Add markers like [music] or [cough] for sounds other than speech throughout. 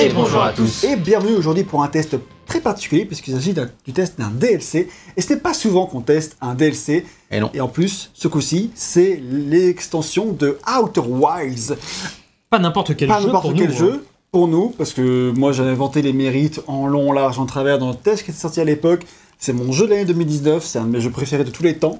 Et bonjour à tous. Et bienvenue aujourd'hui pour un test très particulier puisqu'il s'agit d'un- du test d'un DLC. Et ce n'est pas souvent qu'on teste un DLC. Et non. Et en plus, ce coup-ci, c'est l'extension de Outer Wilds. Pas n'importe quel pas jeu n'importe quel nous. jeu. hein. Pour nous, parce que moi j'avais vanté les mérites en long, large, en travers dans le test qui était sorti à l'époque. C'est mon jeu de l'année 2019, c'est un de mes jeux préférés de tous les temps.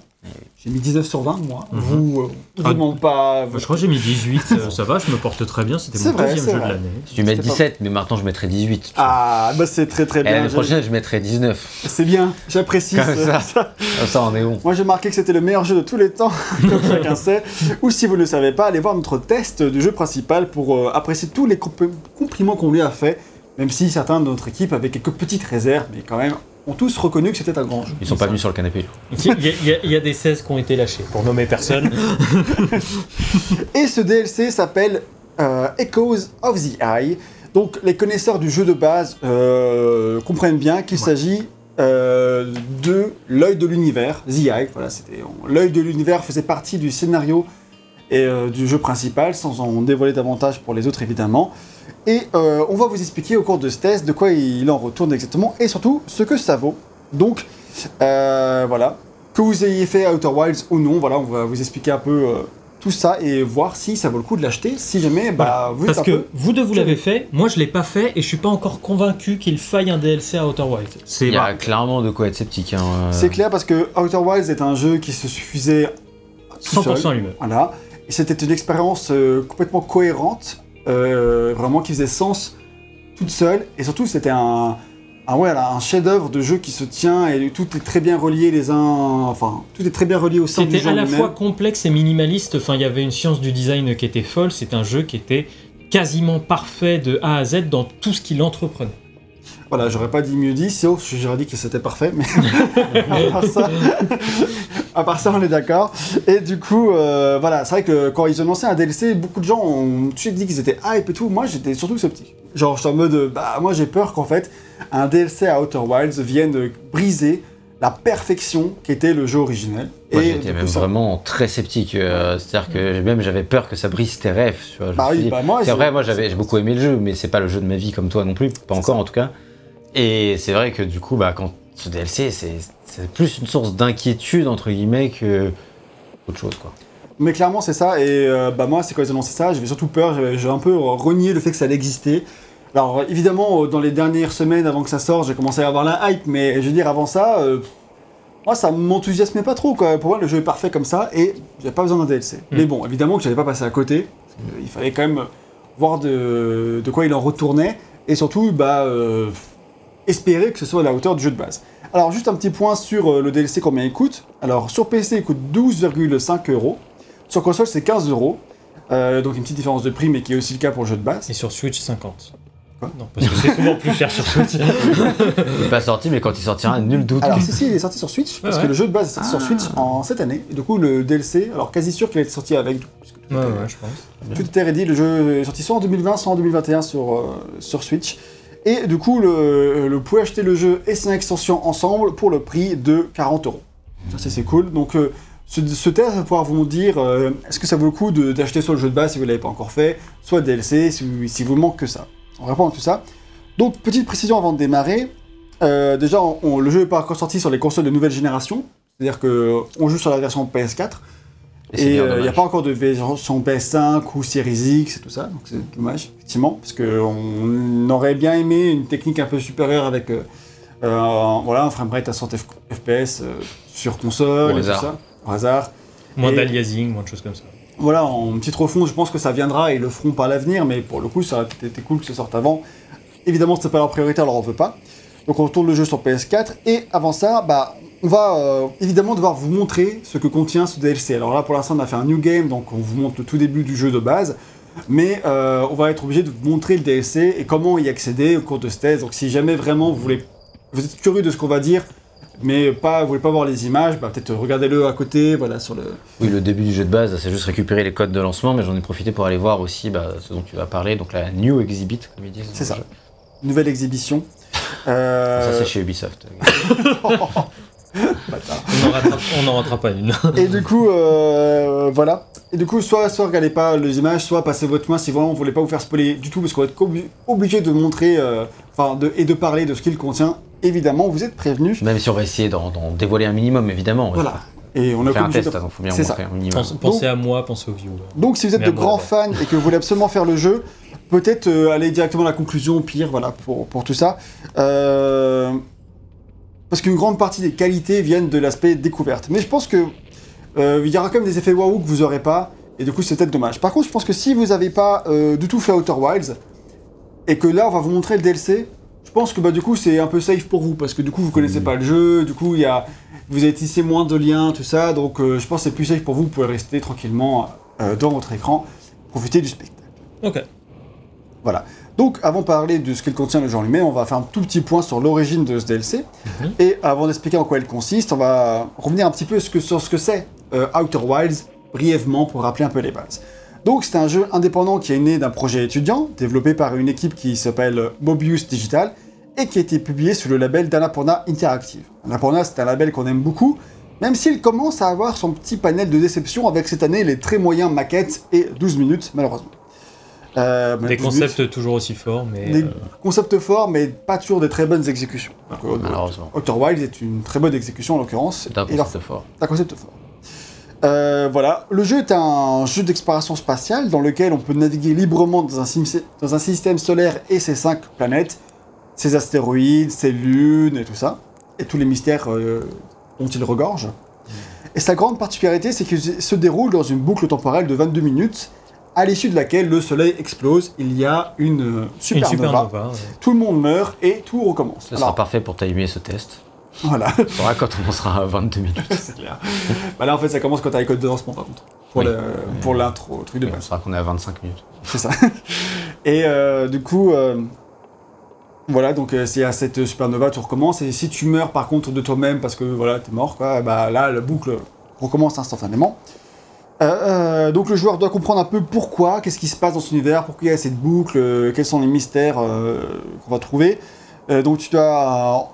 J'ai mis 19 sur 20, moi. Mhm. Vous, euh, vous Ah, demande pas. Moi, je crois que j'ai mis 18, euh, ça va, je me porte très bien, c'était mon vrai, deuxième c'est jeu vrai. de l'année. Je vais mettre C'était pas- 17, mais maintenant je mettrai 18. Ah, bah c'est très très Et bien. l'année prochaine, je mettrai 19. C'est bien, j'apprécie Comme ça. ça. Comme ça, on est bon. Moi j'ai marqué que c'était le meilleur jeu de tous les temps, [laughs] comme chacun sait. Ou si vous ne le savez pas, allez voir notre test du jeu principal pour euh, apprécier tous les comp- compliments qu'on lui a fait, même si certains de notre équipe avaient quelques petites réserves, mais quand même ont tous reconnu que c'était un grand jeu. Ils sont pas venus sur le canapé. Il y, a- y y des 16 qui ont été lâchés, pour nommer personne. [laughs] Et ce DLC s'appelle euh, Echoes of the Eye. Donc les connaisseurs du jeu de base euh, comprennent bien qu'il s'agit euh, de l'œil de l'univers, The Eye. Voilà, c'était l'œil de l'univers faisait partie du scénario et euh, du jeu principal, sans en dévoiler davantage pour les autres évidemment. Et euh, on va vous expliquer au cours de ce test de quoi il en retourne exactement et surtout ce que ça vaut. Donc euh, voilà, que vous ayez fait Outer Wilds ou non, voilà, on va vous expliquer un peu euh, tout ça et voir si ça vaut le coup de l'acheter. Si jamais, bah, vous êtes Parce que peu- vous deux vous l'avez fait, moi je l'ai pas fait et je suis pas encore convaincu qu'il faille un DLC à Outer Wilds. C'est Il y a bah, clairement de quoi être sceptique. Hein. euh. C'est clair parce que Outer Wilds est un jeu qui se suffisait tout seul. 100% lui-même. Voilà. Et c'était une expérience euh, complètement cohérente, euh, vraiment qui faisait sens toute seule. Et surtout, c'était un, un, ouais, là, un chef-d'œuvre de jeu qui se tient et tout est très bien relié les uns. Enfin, tout est très bien relié au sein du C'était à la fois complexe et minimaliste, enfin il y avait une science du design qui était folle, c'est un jeu qui était quasiment parfait de A à Z dans tout ce qu'il entreprenait. Voilà, j'aurais pas dit mieux dit, sauf que j'aurais dit que c'était parfait, mais [laughs] à part ça, [laughs] à part ça, on est d'accord. Et du coup, euh, voilà, c'est vrai que quand ils ont lancé un DLC, beaucoup de gens ont tout de suite dit qu'ils étaient hype et tout. Moi, j'étais surtout sceptique. Genre, j'étais en mode, bah, moi, j'ai peur qu'en fait, un DLC à Outer Wilds vienne briser la perfection qu'était le jeu originel. Moi, et j'étais même ça- vraiment très sceptique. euh, C'est-à-dire que même j'avais peur que ça brise tes rêves. Tu vois, Bah oui, bah moi, c'est vrai, moi j'avais j'ai beaucoup aimé le jeu, mais c'est pas le jeu de ma vie comme toi non plus, pas encore en tout cas. Et c'est vrai que du coup, bah, quand ce DLC, c'est plus une source d'inquiétude entre guillemets que autre chose quoi. Mais clairement, c'est ça. Et euh, bah, moi, c'est quand ils ont lancé ça, j'avais surtout peur. J'avais j'ai un peu renié le fait que ça allait exister. Alors, évidemment, euh, dans les dernières semaines avant que ça sorte, j'ai commencé à avoir la hype. Mais je veux dire, avant ça, euh, moi, ça m'enthousiasmait pas trop. Quoi. Pour moi, le jeu est parfait comme ça et j'avais pas besoin d'un DLC. Mais bon, évidemment que j'allais pas passer à côté. parce que Il fallait quand même voir de, de quoi il en retournait. Et surtout, bah, espérer que ce soit à la hauteur du jeu de base. Alors, juste un petit point sur euh, le DLC, combien il coûte. Alors, sur PC, il coûte 12,5 euros. Sur console, c'est 15 euros. Euh, donc, une petite différence de prix, mais qui est aussi le cas pour le jeu de base. Et sur Switch 50. Quoi? Non, parce que c'est souvent plus cher sur Switch. [laughs] Il est pas sorti, mais quand il sortira, nul doute. Alors, si, si, il est sorti sur Switch, parce Ah que ouais. le jeu de base est sorti sur Switch en cette année. Et du coup, le DLC, alors quasi sûr qu'il va être sorti avec. ouais, était, ouais, je pense. tout était ready. Le jeu est sorti soit en 2020, soit en 2021 sur, euh, sur Switch. Et du coup, le, vous pouvez acheter le jeu et son extension ensemble pour le prix de 40 euros. Ça, c'est- cool. Donc, euh, ce, test va pouvoir vous dire euh, est-ce que ça vaut le coup d'acheter soit le jeu de base si vous ne l'avez pas encore fait, soit DLC si vous, si vous manque que ça. On répond à tout ça. Donc, petite précision avant de démarrer. Euh, déjà, le jeu n'est pas encore sorti sur les consoles de nouvelle génération. C'est-à-dire qu'on joue sur la version PS4. Et bien il n'y a pas encore de version PS5 ou Series X et tout ça, donc c'est dommage, effectivement, parce qu'on aurait bien aimé une technique un peu supérieure avec euh, euh, un- voilà, un framerate à 100 F- FPS euh, sur console Au et tout hasard. ça, au hasard. Moins d'aliasing, moins de choses comme ça. Voilà, en petite refonte, je pense que ça viendra et ils le feront par l'avenir, mais pour le coup, ça aurait peut-être été cool que ce sorte avant. Évidemment, c'est pas leur priorité, alors on veut pas. Donc on retourne le jeu sur PS4, et avant ça, bah, on va euh, évidemment devoir vous montrer ce que contient ce DLC. Alors là, pour l'instant, on a fait un new game, donc on vous montre le tout début du jeu de base, mais euh, on va être obligé de vous montrer le DLC et comment y accéder au cours de ce test. Donc si jamais vraiment vous voulez, vous êtes curieux de ce qu'on va dire, mais pas, vous voulez pas voir les images, bah, peut-être regardez-le à côté, voilà, sur le, Oui, le début du jeu de base, c'est juste récupérer les codes de lancement, mais j'en ai profité pour aller voir aussi bah, ce dont tu vas parler, donc la New Exhibit, comme ils disent. C'est ça. jeu. nouvelle exhibition. Euh, Ça, c'est chez Ubisoft. [laughs] [laughs] On n'en rattrape, pas une. Et du coup, euh, voilà. Et du coup, soit, soit regardez pas les images, soit passez votre main si vraiment vous voulez pas vous faire spoiler du tout, parce qu'on va être obli- obligé de montrer, euh, enfin, de, et de parler de ce qu'il contient. Évidemment, vous êtes prévenus. Même si on va essayer d'en dévoiler un minimum, évidemment. Voilà. Et on On a fait un obligé test, de- donc faut bien un minimum. Pense- Pensez à moi, pensez aux viewers. Donc, si vous êtes Mais de moi, grands ouais. fans et que vous voulez absolument faire le jeu, peut-être euh, aller directement à la conclusion, au pire, voilà, pour, pour tout ça. Euh, Parce qu'une grande partie des qualités viennent de l'aspect découverte. Mais je pense que euh, il y aura quand même des effets waouh que vous aurez pas, et du coup, c'est peut-être dommage. Par contre, je pense que si vous n'avez pas euh, du tout fait Outer Wilds, et que là, on va vous montrer le DLC, je pense que bah, du coup, c'est un peu safe pour vous, parce que du coup, vous connaissez pas le jeu, du coup, il y a, vous avez tissé moins de liens, tout ça, donc euh, je pense que c'est plus safe pour vous, vous pouvez rester tranquillement euh, dans votre écran, profiter du spectacle. Ok. Voilà. Donc, avant de parler de ce qu'il contient le jeu en lui-même, on va faire un tout petit point sur l'origine de ce DLC. Mhm. Et avant d'expliquer en quoi elle consiste, on va revenir un petit peu sur ce que c'est euh, Outer Wilds, brièvement pour rappeler un peu les bases. Donc, c'est un jeu indépendant qui est né d'un projet étudiant, développé par une équipe qui s'appelle Mobius Digital, et qui a été publié sous le label d'Annapurna Interactive. Annapurna, c'est un label qu'on aime beaucoup, même s'il commence à avoir son petit panel de déception avec cette année les très moyens maquettes et 12 minutes, malheureusement. Euh, Des 12 minutes. concepts toujours aussi forts, mais. Des euh, concepts forts, mais pas toujours des très bonnes exécutions. Donc, euh, Malheureusement. Outer Wilds est une très bonne exécution en l'occurrence. C'est un leur- concept fort. un concept fort. Euh, voilà, le jeu est un jeu d'exploration spatiale dans lequel on peut naviguer librement dans un, sim- dans un système solaire et ses cinq planètes, ses astéroïdes, ses lunes et tout ça, et tous les mystères euh, dont il regorge. Et sa grande particularité, c'est qu'il se déroule dans une boucle temporelle de 22 minutes, à l'issue de laquelle le soleil explose, il y a une euh, Une supernova, ouais. tout le monde meurt et tout recommence. Ce sera parfait pour timer ce test. voilà. On saura quand on sera à 22 minutes. [laughs] C'est clair. bah là, en fait, ça commence quand t'as les codes de lancement, par contre. Pour Oui. le- pour l'intro, truc de On base. saura qu'on est à 25 minutes. C'est ça. Et euh, du coup, euh, voilà, donc euh, c'est à cette supernova, tu recommences. Et si tu meurs, par contre, de toi-même parce que voilà, t'es mort, quoi, bah là, la boucle recommence instantanément. Euh, euh, donc le joueur doit comprendre un peu pourquoi, qu'est-ce qui se passe dans cet univers, pourquoi il y a cette boucle, euh, quels sont les mystères euh, qu'on va trouver. Donc tu dois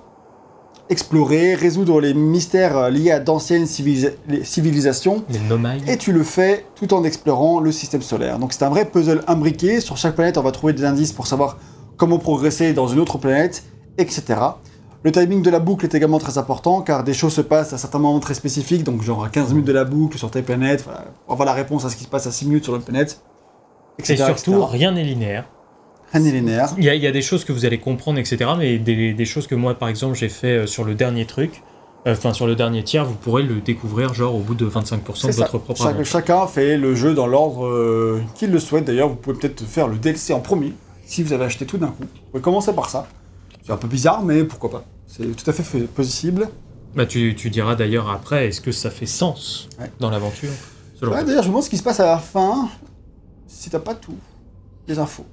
explorer, résoudre les mystères liés à d'anciennes civilisa- civilisations, Les nomailles. et tu le fais tout en explorant le système solaire. Donc c'est un vrai puzzle imbriqué. Sur chaque planète, on va trouver des indices pour savoir comment progresser dans une autre planète, etc. Le timing de la boucle est également très important car des choses se passent à certains moments très spécifiques, donc genre à 15 minutes de la boucle sur telle planète, voilà, avoir la réponse à ce qui se passe à 6 minutes sur l'autre planète, etc. Et surtout, etc. rien n'est linéaire. rien n'est linéaire. Il y, a, il y a des choses que vous allez comprendre, etc. Mais des, des choses que moi, par exemple, j'ai fait euh, sur le dernier truc, euh, enfin sur le dernier tiers, vous pourrez le découvrir genre au bout de 25% C'est de ça. votre propre aventure. chacun fait le jeu dans l'ordre euh, qu'il le souhaite. D'ailleurs, vous pouvez peut-être faire le DLC en premier si vous avez acheté tout d'un coup. Vous pouvez commencer par ça. C'est un peu bizarre, mais pourquoi pas. C'est tout à fait fait- possible. Bah, tu, tu diras d'ailleurs après, est-ce que ça fait sens Ouais. dans l'aventure Ouais, D'ailleurs, je me demande ce qui se passe à la fin si t'as pas tout. Les infos.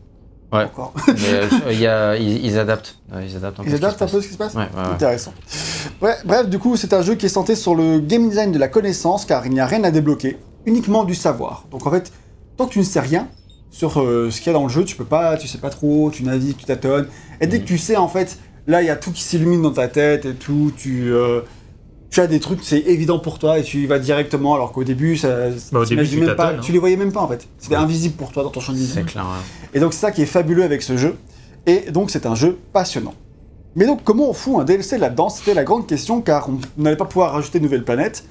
Ouais. Encore. [laughs] Mais, euh, il y a- ils, ils adaptent. Ouais, Ils adaptent un peu. Ils ce qui adaptent se un peu passe. ce qui se passe Ouais, ouais, ouais. Intéressant. Ouais, bref, du coup, c'est un jeu qui est centré sur le game design de la connaissance, car il n'y a rien à débloquer, uniquement du savoir. Donc en fait, tant que tu ne sais rien sur euh, ce qu'il y a dans le jeu, tu peux pas, tu sais pas trop, tu navigues, tu tâtonnes. Et dès que tu sais, en fait, là, il y a tout qui s'illumine dans ta tête et tout, tu, euh, tu as des trucs, c'est évident pour toi et tu y vas directement, alors qu'au début, ça, Bah, au début, t'imagines tu même pas, hein. tu les voyais même pas en fait. C'était invisible pour toi dans ton champ de vision. C'est clair. ouais. Et donc c'est ça qui est fabuleux avec ce jeu. Et donc c'est un jeu passionnant. Mais donc comment on fout un DLC là-dedans? C'était la grande question car on n'allait pas pouvoir rajouter de nouvelles planètes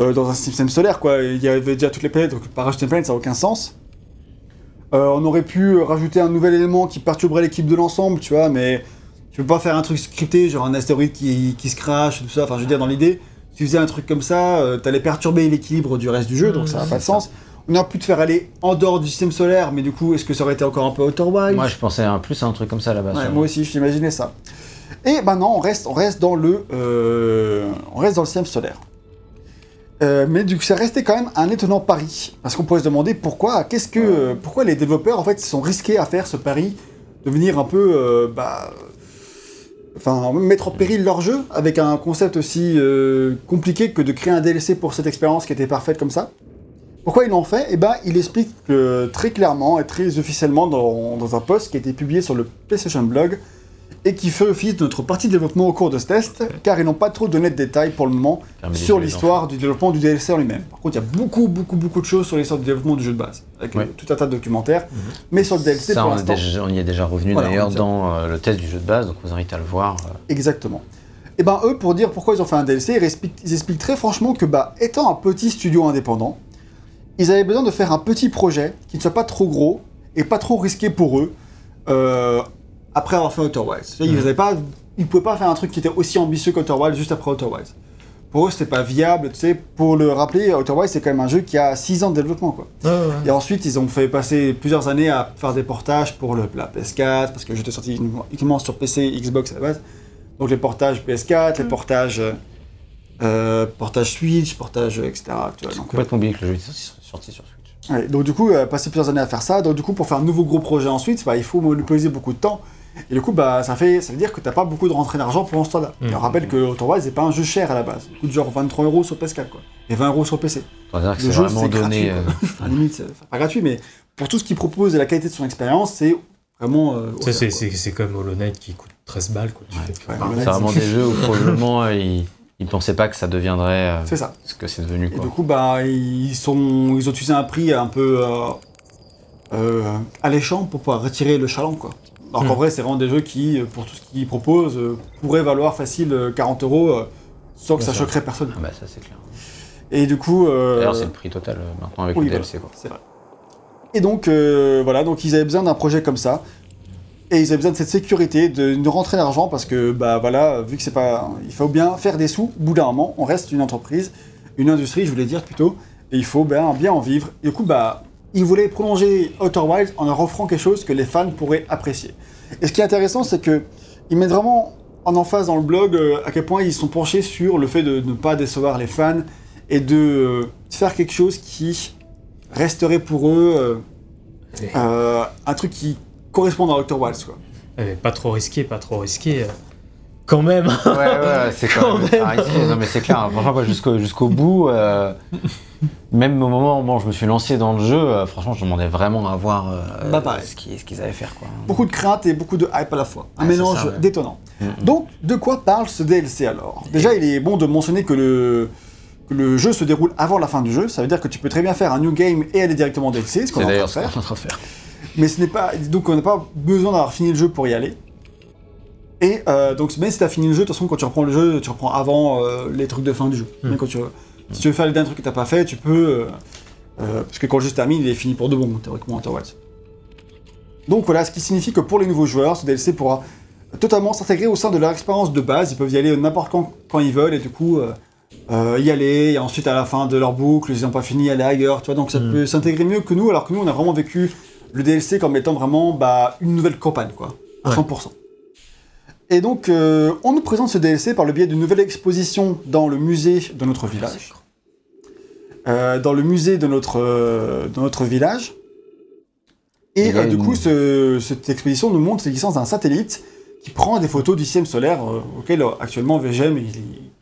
euh, dans un système solaire quoi. Il y avait déjà toutes les planètes, donc pas rajouter une planète ça n'a aucun sens. Euh, on aurait pu rajouter un nouvel élément qui perturberait l'équipe de l'ensemble, tu vois, mais tu peux pas faire un truc scripté, genre un astéroïde qui, qui se crache, tout ça. Enfin je veux dire dans l'idée, si tu faisais un truc comme ça, euh, t'allais perturber l'équilibre du reste du jeu, donc ça n'a Mmh, pas de sens. On aurait pu te faire aller en dehors du système solaire, mais du coup, est-ce que ça aurait été encore un peu Outer Wilds Moi, je pensais un plus à un truc comme ça là-bas. Ouais, moi aussi, j'imaginais ça. Et maintenant, on reste, on reste dans le, euh, on reste dans le système solaire. Euh, mais du coup, ça restait quand même un étonnant pari, parce qu'on pourrait se demander pourquoi, qu'est-ce que, pourquoi les développeurs en fait sont risqués à faire ce pari de venir un peu, euh, bah, enfin, mettre en péril leur jeu avec un concept aussi euh, compliqué que de créer un DLC pour cette expérience qui était parfaite comme ça? Pourquoi ils l'ont fait? Eh ben, il explique très clairement et très officiellement dans, dans un post qui a été publié sur le PlayStation Blog. Et qui fait office de notre partie de développement au cours de ce test, car ils n'ont pas trop donné de détails pour le moment sur l'histoire du développement du DLC en lui-même. Par contre, il y a beaucoup, beaucoup, beaucoup de choses sur l'histoire du développement du jeu de base, avec Ouais. euh, tout un tas de documentaires, mais sur le DLC Ça, pour on, déjà- on y est déjà revenu Voilà, d'ailleurs dans euh, le test du jeu de base, donc on vous invite à le voir. euh. Exactement. Et ben eux, pour dire pourquoi ils ont fait un DLC, ils expliquent, ils expliquent très franchement que bah, étant un petit studio indépendant, ils avaient besoin de faire un petit projet qui ne soit pas trop gros et pas trop risqué pour eux euh, après avoir fait Outer Wilds. Ils pas, ils pouvaient pas faire un truc qui était aussi ambitieux qu'Outer Wilds juste après Outer Wilds. Pour eux, c'était pas viable. Tu sais, pour le rappeler, Outer Wilds c'est quand même un jeu qui a 6 ans de développement quoi. Et ensuite, ils ont fait passer plusieurs années à faire des portages pour le, la PS4, parce que j'étais sorti uniquement sur PC, Xbox à la base. Donc les portages PS4, les portages, euh, euh, portages Switch, portages, euh, etc. Tu vois, donc, complètement oublié que le jeu était sorti, sorti sur Switch. euh, ouais, donc du coup, euh, passer plusieurs années à faire ça. Donc du coup, pour faire un nouveau gros projet ensuite, bah, il faut monopoliser beaucoup de temps. Et du coup, bah, ça, fait, ça veut dire que t'as pas beaucoup de rentrée d'argent pour ce temps-là. Mhm. Et on rappelle que Outer Wilds c'est pas un jeu cher à la base. Il coûte genre 23 euros sur PS4 quoi. Et 20 euros sur PC. Que c'est jeu, vraiment c'est donné. gratuit, euh, Enfin, limite, c'est pas gratuit, mais pour tout ce qu'il propose et la qualité de son expérience, c'est vraiment. euh, c'est- comme Hollow Knight qui coûte 13 balles. Quoi. Ouais. Ouais, c'est vraiment des jeux où [laughs] probablement euh, ils, ils pensaient pas que ça deviendrait euh, C'est ça. ce que c'est devenu. Et Quoi. du coup, bah, ils, sont, ils ont utilisé un prix un peu euh, euh, alléchant pour pouvoir retirer le chaland, quoi. Alors qu'en Hmm. vrai, c'est vraiment des jeux qui, euh, pour tout ce qu'ils proposent, euh, pourraient valoir facile euh, 40 euros euh, sans que ça sûr. choquerait personne. Ah bah ça c'est clair. Et du coup. euh, D'ailleurs c'est le prix total euh, maintenant avec oui, le voilà, DLC quoi. C'est vrai. Et donc, euh, voilà, donc ils avaient besoin d'un projet comme ça. Et ils avaient besoin de cette sécurité, de, de rentrer l'argent, parce que, bah voilà, vu que c'est pas. Il faut bien faire des sous, au bout d'un moment, on reste une entreprise, une industrie, je voulais dire plutôt, et il faut ben, bien en vivre. Et du coup, bah, ils voulaient prolonger Outer Wilds en leur offrant quelque chose que les fans pourraient apprécier. Et ce qui est intéressant, c'est que ils mettent vraiment en emphase dans le blog euh, à quel point ils sont penchés sur le fait de ne pas décevoir les fans et de euh, faire quelque chose qui resterait pour eux euh, un truc qui correspond à Outer Wilds. Quoi. Euh, pas trop risqué, pas trop risqué. Quand même. Ouais, ouais, c'est quand, Quand même. non, mais c'est clair. hein. Franchement, moi, jusqu'au jusqu'au bout, euh, même au moment où bon, je me suis lancé dans le jeu, euh, franchement, je demandais vraiment à voir euh, Bah, ce qu'ils ce qu'ils allaient faire. Quoi. Beaucoup de crainte et beaucoup de hype à la fois. Un Ouais, c'est mélange ça, ouais. détonnant. Donc, de quoi parle ce DLC alors? Déjà, il est bon de mentionner que le, que le jeu se déroule avant la fin du jeu. Ça veut dire que tu peux très bien faire un new game et aller directement au DLC, ce qu'on est est en train de faire. Mais ce n'est pas. Donc, on n'a pas besoin d'avoir fini le jeu pour y aller. Et euh, donc, même si tu as fini le jeu, de toute façon, quand tu reprends le jeu, tu reprends avant euh, les trucs de fin du jeu. Mm. Mais quand tu, si tu veux faire les derniers trucs que t'as pas fait, tu peux. euh, parce que quand le jeu se termine, il est fini pour de bon, théoriquement, Outer Wilds. Donc voilà, ce qui signifie que pour les nouveaux joueurs, ce DLC pourra totalement s'intégrer au sein de leur expérience de base. Ils peuvent y aller n'importe quand, quand ils veulent, et du coup, y aller, et ensuite à la fin de leur boucle, ils n'ont pas fini, aller ailleurs, tu vois. Donc ça Mm. peut s'intégrer mieux que nous, alors que nous, on a vraiment vécu le DLC comme étant vraiment bah, une nouvelle campagne, quoi, à Ouais. 100%. Et donc, euh, on nous présente ce DLC par le biais d'une nouvelle exposition dans le musée de notre village. Euh, dans le musée de notre, euh, de notre village. Et du coup, ce- cette exposition nous montre l'existence d'un satellite qui prend des photos du système solaire auquel actuellement VGM il,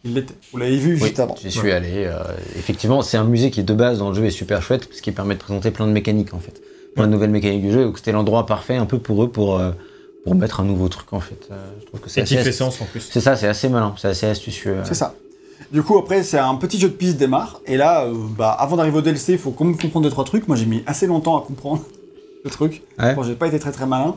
il l'était. Vous l'avez vu Oui, juste avant. j'y suis allé. effectivement, c'est un musée qui, de base, dans le jeu, est super chouette, parce qu'il permet de présenter plein de mécaniques, en fait. Plein de nouvelles mécaniques du jeu, donc c'était l'endroit parfait, un peu pour eux, pour, pour mettre un nouveau truc, en fait. Euh, je trouve que c'est Et qui assez fait astu- sens en plus. C'est ça, c'est assez malin, c'est assez astucieux. C'est ça. Du coup, après, c'est un petit jeu de piste démarre. Et là, euh, bah, avant d'arriver au DLC, il faut quand même comprendre deux, trois trucs. Moi, j'ai mis assez longtemps à comprendre [laughs] le truc. Ouais. Bon, j'ai pas été très très malin.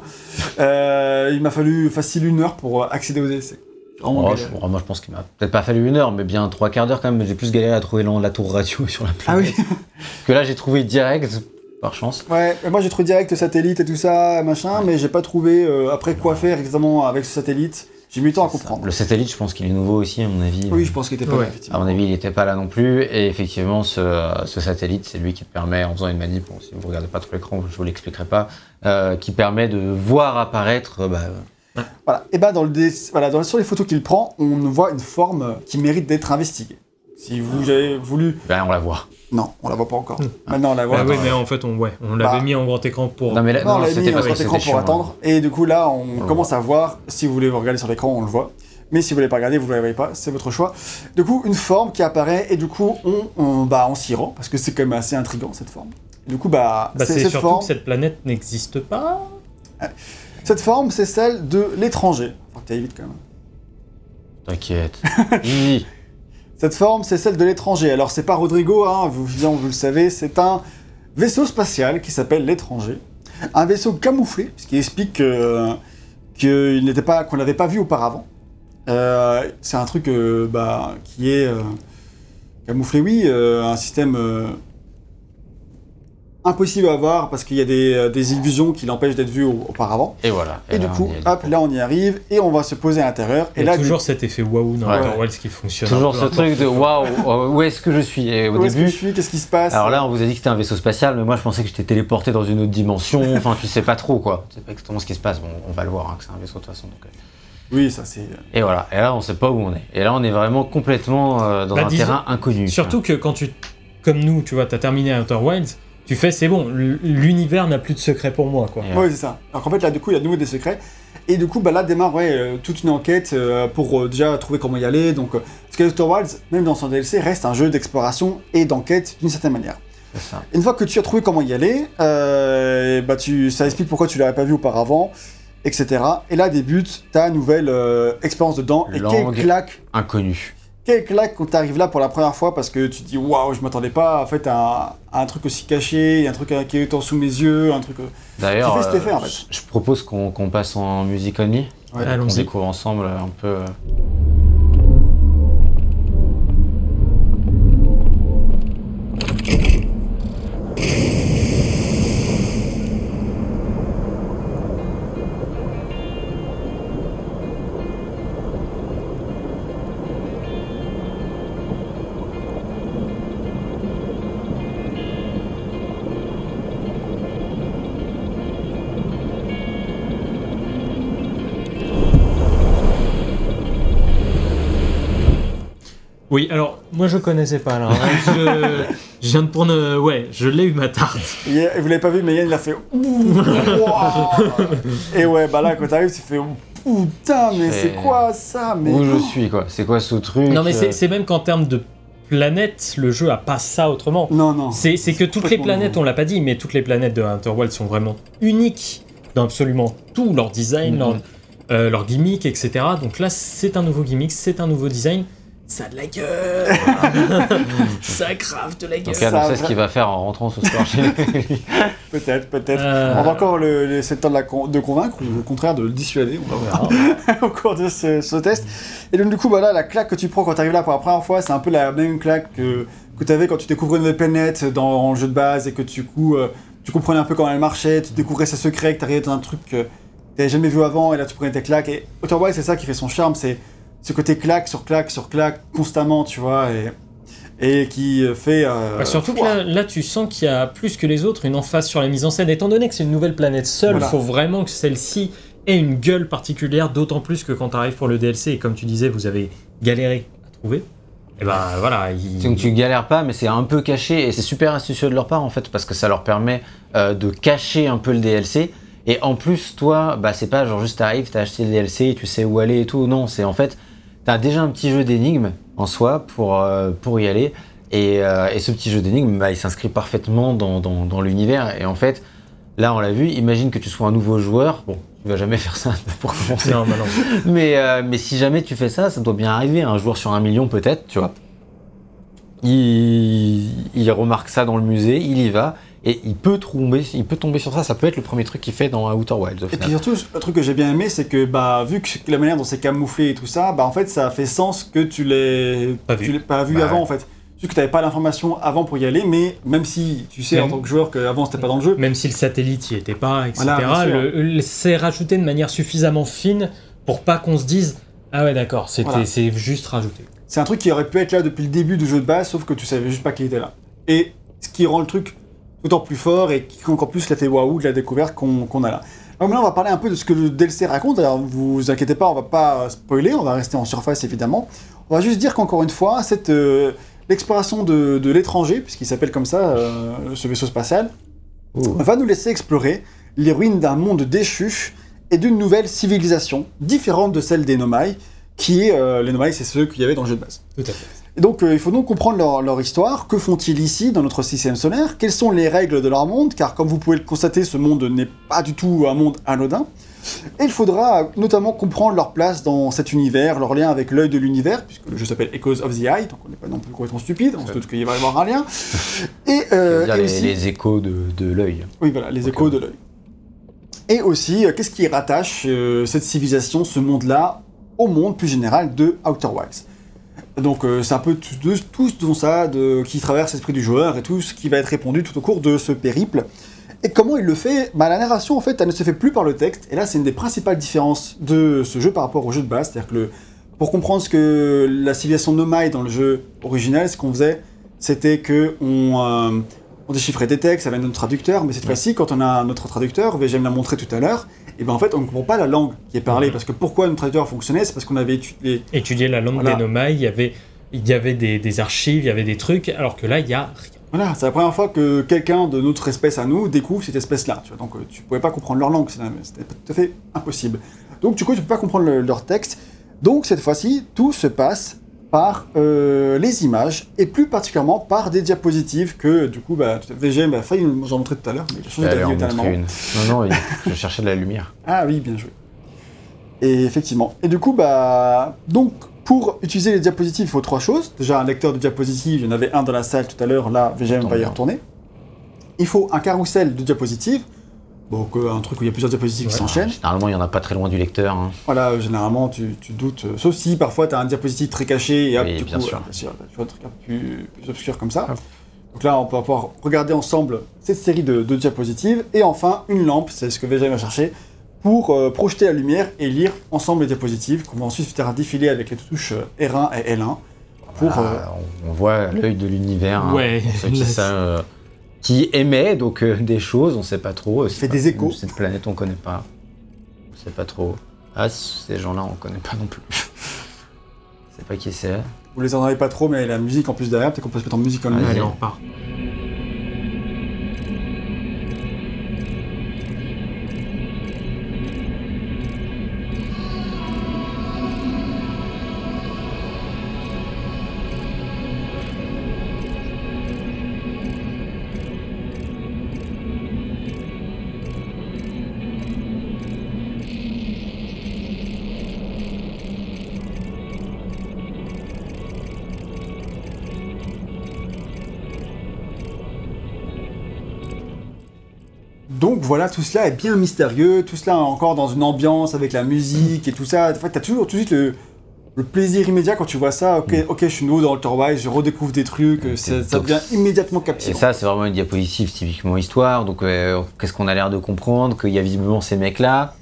Euh, il m'a fallu facile une heure pour euh, accéder au DLC. Oh, je- oh, moi, je pense qu'il m'a peut-être pas fallu une heure, mais bien trois quarts d'heure quand même. J'ai plus galéré à trouver la, la tour radio [laughs] sur la Ah planète. oui [laughs] Que là, j'ai trouvé direct, par chance. Ouais, mais moi j'ai trouvé direct le satellite et tout ça, machin, mais j'ai pas trouvé euh, après quoi faire exactement avec ce satellite. J'ai mis le temps à comprendre. Le satellite, je pense qu'il est nouveau aussi, à mon avis. Oui, je pense qu'il était pas Ouais. là, À mon avis, il n'était pas là non plus. Et effectivement, ce, ce satellite, c'est lui qui te permet, en faisant une manip, bon, si vous regardez pas tout l'écran, je vous l'expliquerai pas, euh, qui permet de voir apparaître euh, bah, Voilà. Et bah dans le dé- voilà, dans, sur les photos qu'il prend, on voit une forme qui mérite d'être investiguée. Si vous avez voulu. ben, on la voit. Non, on la voit pas encore. Hmm. Maintenant on la voit. Ah oui, mais en fait, on, ouais, on l'avait Bah. mis en grand écran pour. Non, mais là, Non, on non, l'a mis c'était euh, pas sur c'était l'écran pour chiant, attendre. Et du coup là, on, commence à voir. Si vous voulez vous regarder sur l'écran, on le voit. Mais si vous voulez pas regarder, vous ne le voyez pas, c'est votre choix. Du coup, une forme qui apparaît et du coup, on, on, bah, on s'y rend parce que c'est quand même assez intriguant cette forme. Du coup, bah, Bah, c'est cette surtout forme. que cette planète n'existe pas. Cette forme, c'est celle de l'étranger. Faut que vite quand même. T'inquiète. [laughs] Oui. Cette forme, c'est celle de l'étranger. Alors, c'est pas Rodrigo, hein, vous, vous le savez, c'est un vaisseau spatial qui s'appelle l'étranger. Un vaisseau camouflé, ce qui explique que- qu'on n'avait pas vu auparavant. Euh, c'est un truc euh, bah, qui est euh, camouflé, oui, un système impossible à voir parce qu'il y a des, euh, des illusions qui l'empêchent d'être vu au- auparavant. Et voilà. Et, du là, coup, on y est, hop, là on y arrive et on va se poser à l'intérieur. Il Et y a là, du- toujours cet effet waouh dans Ouais. Outer Wilds qui fonctionne. Toujours ce truc de waouh, euh, où est-ce que je suis? Et au où est-ce que je suis? Qu'est-ce qui se passe? alors là, on vous a dit que c'était un vaisseau spatial, mais moi je pensais que j'étais téléporté dans une autre dimension. [laughs] Enfin, tu sais pas trop quoi. Tu sais pas exactement ce qui se passe. Bon, on va le voir hein, que c'est un vaisseau de toute façon. donc, euh. Oui, ça c'est. Et voilà. Et là, on sait pas où on est. Et là, on est vraiment complètement euh, dans Bah, un disons- terrain inconnu. Surtout que quand tu, comme nous, tu vois, t'as terminé Outer Wilds, tu fais c'est bon, l'univers n'a plus de secret pour moi, quoi. Oui, c'est ça. Alors qu'en fait, là, du coup, il y a de nouveau des secrets. Et du coup, bah, là démarre ouais, euh, toute une enquête euh, pour euh, déjà trouver comment y aller. Donc, euh, parce que Outer Wilds, même dans son DLC, reste un jeu d'exploration et d'enquête d'une certaine manière. c'est ça. Une fois que tu as trouvé comment y aller, euh, bah, tu, ça explique pourquoi tu l'avais pas vu auparavant, etc. Et là débute ta nouvelle euh, expérience dedans. Et quelle claque Inconnu. Quelle claque quand t'arrives là pour la première fois parce que tu te dis waouh, je m'attendais pas en fait à, à un truc aussi caché, un truc euh, qui est autant sous mes yeux, un truc. euh, D'ailleurs, Qui fait cet euh, en fait. je- propose qu'on passe en musique only. Ouais, qu'on découvre ensemble un peu. Oui, alors moi je connaissais pas là. hein. je, je [laughs] viens de prendre. Ouais, je l'ai eu ma tarte. Et vous l'avez pas vu, mais Yann il a fait Ouh, [laughs] Et ouais, bah là quand t'arrives, tu fais putain, mais c'est C'est- quoi ça mais... Où je suis quoi? C'est quoi ce truc Non, mais c'est euh, c'est même qu'en termes de planète, le jeu a pas ça autrement. Non, non. C'est c'est que toutes les complètement planètes, on l'a pas dit, mais toutes les planètes de Outer Wilds sont vraiment uniques dans absolument tout, leur design, Mhm. leur, euh, leur gimmick, etc. Donc là, c'est un nouveau gimmick, c'est un nouveau design. Ça a de la gueule [laughs] Ça crave de la En gueule tout cas, Ça on sait ce qu'il va faire en rentrant ce soir chez [laughs] lui. Peut-être, peut-être. Euh, On va encore le, laisser le temps de, la con- de convaincre ou au contraire de le dissuader. On va voir. [laughs] au cours de ce, ce test. Et donc, du coup, voilà, la claque que tu prends quand tu arrives là pour la première fois, c'est un peu la même claque que, que tu avais quand tu découvrais une nouvelle planète dans le jeu de base et que du coup, euh, tu comprenais un peu comment elle marchait, tu découvrais ses secrets, que tu arrivais dans un truc que tu n'avais jamais vu avant et là tu prenais tes claques. Et Outer c'est ça qui fait son charme, c'est ce côté claque sur claque sur claque constamment, tu vois, et, et qui fait. euh, Bah, surtout que là, là, tu sens qu'il y a plus que les autres une emphase sur la mise en scène. Étant donné que c'est une nouvelle planète seule, il Voilà. faut vraiment que celle-ci ait une gueule particulière, d'autant plus que quand tu arrives pour le DLC, et comme tu disais, vous avez galéré à trouver. Et ben voilà, il- Donc tu galères pas, mais c'est un peu caché et c'est super astucieux de leur part en fait parce que ça leur permet euh, de cacher un peu le DLC. Et en plus, toi, bah c'est pas genre juste t'arrives, t'as acheté le DLC, tu sais où aller et tout. Non, c'est en fait, t'as déjà un petit jeu d'énigmes en soi pour, euh, pour y aller. Et, euh, et ce petit jeu d'énigmes, bah, il s'inscrit parfaitement dans, dans, dans l'univers. Et en fait, là on l'a vu, imagine que tu sois un nouveau joueur. Bon, tu vas jamais [laughs] faire ça pour commencer. Non, bah non. Mais, euh, mais si jamais tu fais ça, ça doit bien arriver. Un joueur sur un million peut-être, tu vois. Il, il remarque ça dans le musée, il y va, et il peut, tomber, il peut tomber sur ça. Ça peut être le premier truc qu'il fait dans Outer Wilds au Et final. puis surtout, le truc que j'ai bien aimé, c'est que bah, vu que la manière dont c'est camouflé et tout ça, bah en fait ça fait sens que tu l'aies Pas vu. tu l'aies pas vu Bah avant ouais. en fait. Vu que tu n'avais pas l'information avant pour y aller, mais même si tu sais en tant que joueur qu'avant c'était pas dans le jeu, Même si le satellite y était pas, etc. Voilà, bien sûr. le- le- c'est rajouté de manière suffisamment fine pour pas qu'on se dise Ah ouais, d'accord, c'était Voilà. c'est juste rajouté. c'est un truc qui aurait pu être là depuis le début du jeu de base, sauf que tu savais juste pas qu'il était là. Et ce qui rend le truc d'autant plus fort et qui encore plus l'effet waouh de la découverte qu'on a là. Alors maintenant, on va parler un peu de ce que le DLC raconte. Alors, vous inquiétez pas, on va pas spoiler, on va rester en surface évidemment. On va juste dire qu'encore une fois, cette euh, l'exploration de, de l'étranger, puisqu'il s'appelle comme ça, euh, ce vaisseau spatial, va nous laisser explorer les ruines d'un monde déchu et d'une nouvelle civilisation différente de celle des Nomai, qui est euh, les Nomai, c'est ceux qu'il y avait dans le jeu de base. Tout à fait. Et donc, euh, il faut donc comprendre leur, leur histoire. Que font-ils ici, dans notre système solaire? Quelles sont les règles de leur monde? Car, comme vous pouvez le constater, ce monde n'est pas du tout un monde anodin. Et il faudra notamment comprendre leur place dans cet univers, leur lien avec l'œil de l'univers, puisque le jeu s'appelle Echoes of the Eye, donc on n'est pas non plus complètement stupide, on se doute qu'il va y avoir un lien. [laughs] Et, euh, et les, aussi- les échos de, de l'œil. oui, voilà, les échos de l'œil. Et aussi, euh, qu'est-ce qui rattache euh, cette civilisation, ce monde-là, au monde plus général de Outer Wilds? Donc, euh, c'est un peu ce dont ça qui traverse l'esprit du joueur et tout ce qui va être répondu tout au cours de ce périple. Et comment il le fait? Bah, La narration, en fait, elle ne se fait plus par le texte. Et là, c'est une des principales différences de ce jeu par rapport au jeu de base. C'est-à-dire que pour comprendre ce que la civilisation Nomai dans le jeu original, ce qu'on faisait, c'était que on, euh, on déchiffrait des textes avec notre traducteur, mais cette fois-ci, quand on a notre traducteur, VGM l'a montré tout à l'heure, et ben en fait, on ne comprend pas la langue qui est parlée. Parce que pourquoi notre traducteur fonctionnait C'est parce qu'on avait étudié. La langue Voilà. des Nomai, il y avait, il y avait des, des archives, il y avait des trucs, alors que là, il y a rien. Voilà, c'est la première fois que quelqu'un de notre espèce à nous découvre cette espèce-là. tu vois. Donc euh, tu pouvais pas comprendre leur langue, c'était tout à fait impossible. Donc du coup, tu peux pas comprendre le- leur texte. Donc cette fois-ci, tout se passe par euh, les images et plus particulièrement par des diapositives que du coup, bah, VGM a failli nous en montrer tout à l'heure, mais il a changé d'avis une. Non, non, je cherchais de la lumière. [laughs] Ah oui, bien joué. Et effectivement. Et du coup, bah. Donc, pour utiliser les diapositives, il faut trois choses. Déjà, un lecteur de diapositives, il y en avait un dans la salle tout à l'heure, là, VGM va y retourner. Il faut un carrousel de diapositives. Donc, euh, un truc où il y a plusieurs diapositives qui s'enchaînent. Généralement, il y en a pas très loin du lecteur. hein. Voilà, euh, généralement, tu, tu doutes. euh, sauf si parfois, tu as un diapositive très caché et hop, Oui, du bien coup, sûr. euh, tu vois un truc un peu plus, plus obscur comme ça. Ah. Donc là, on peut pouvoir regarder ensemble cette série de, de diapositives. Et enfin, une lampe, c'est ce que VGM va chercher, pour euh, projeter la lumière et lire ensemble les diapositives, qu'on va ensuite faire défiler avec les touches euh, R1 et L1. Pour, Ah, on, voit l'œil de l'univers. hein, Ouais. pour ceux qui, savent, euh, qui émet donc euh, des choses, on sait pas trop. fait des échos. Cette planète, on connaît pas. On sait pas trop. Ah, ces gens-là, on connaît pas non plus. [laughs] Je sais pas qui c'est. vous les entendez pas trop, mais la musique en plus derrière, peut-être qu'on peut se mettre en musique en Vas-y. Allez, on repart. Voilà, tout cela est bien mystérieux, tout cela encore dans une ambiance avec la musique et tout ça. En fait, t'as toujours tout de suite le, le plaisir immédiat quand tu vois ça. Ok, ok, je suis nouveau dans le Wise, je redécouvre des trucs, ça, ça devient immédiatement Et captivant. ça, c'est vraiment une diapositive typiquement histoire. Donc, euh, qu'est-ce qu'on a l'air de comprendre Qu'il y a visiblement ces mecs-là.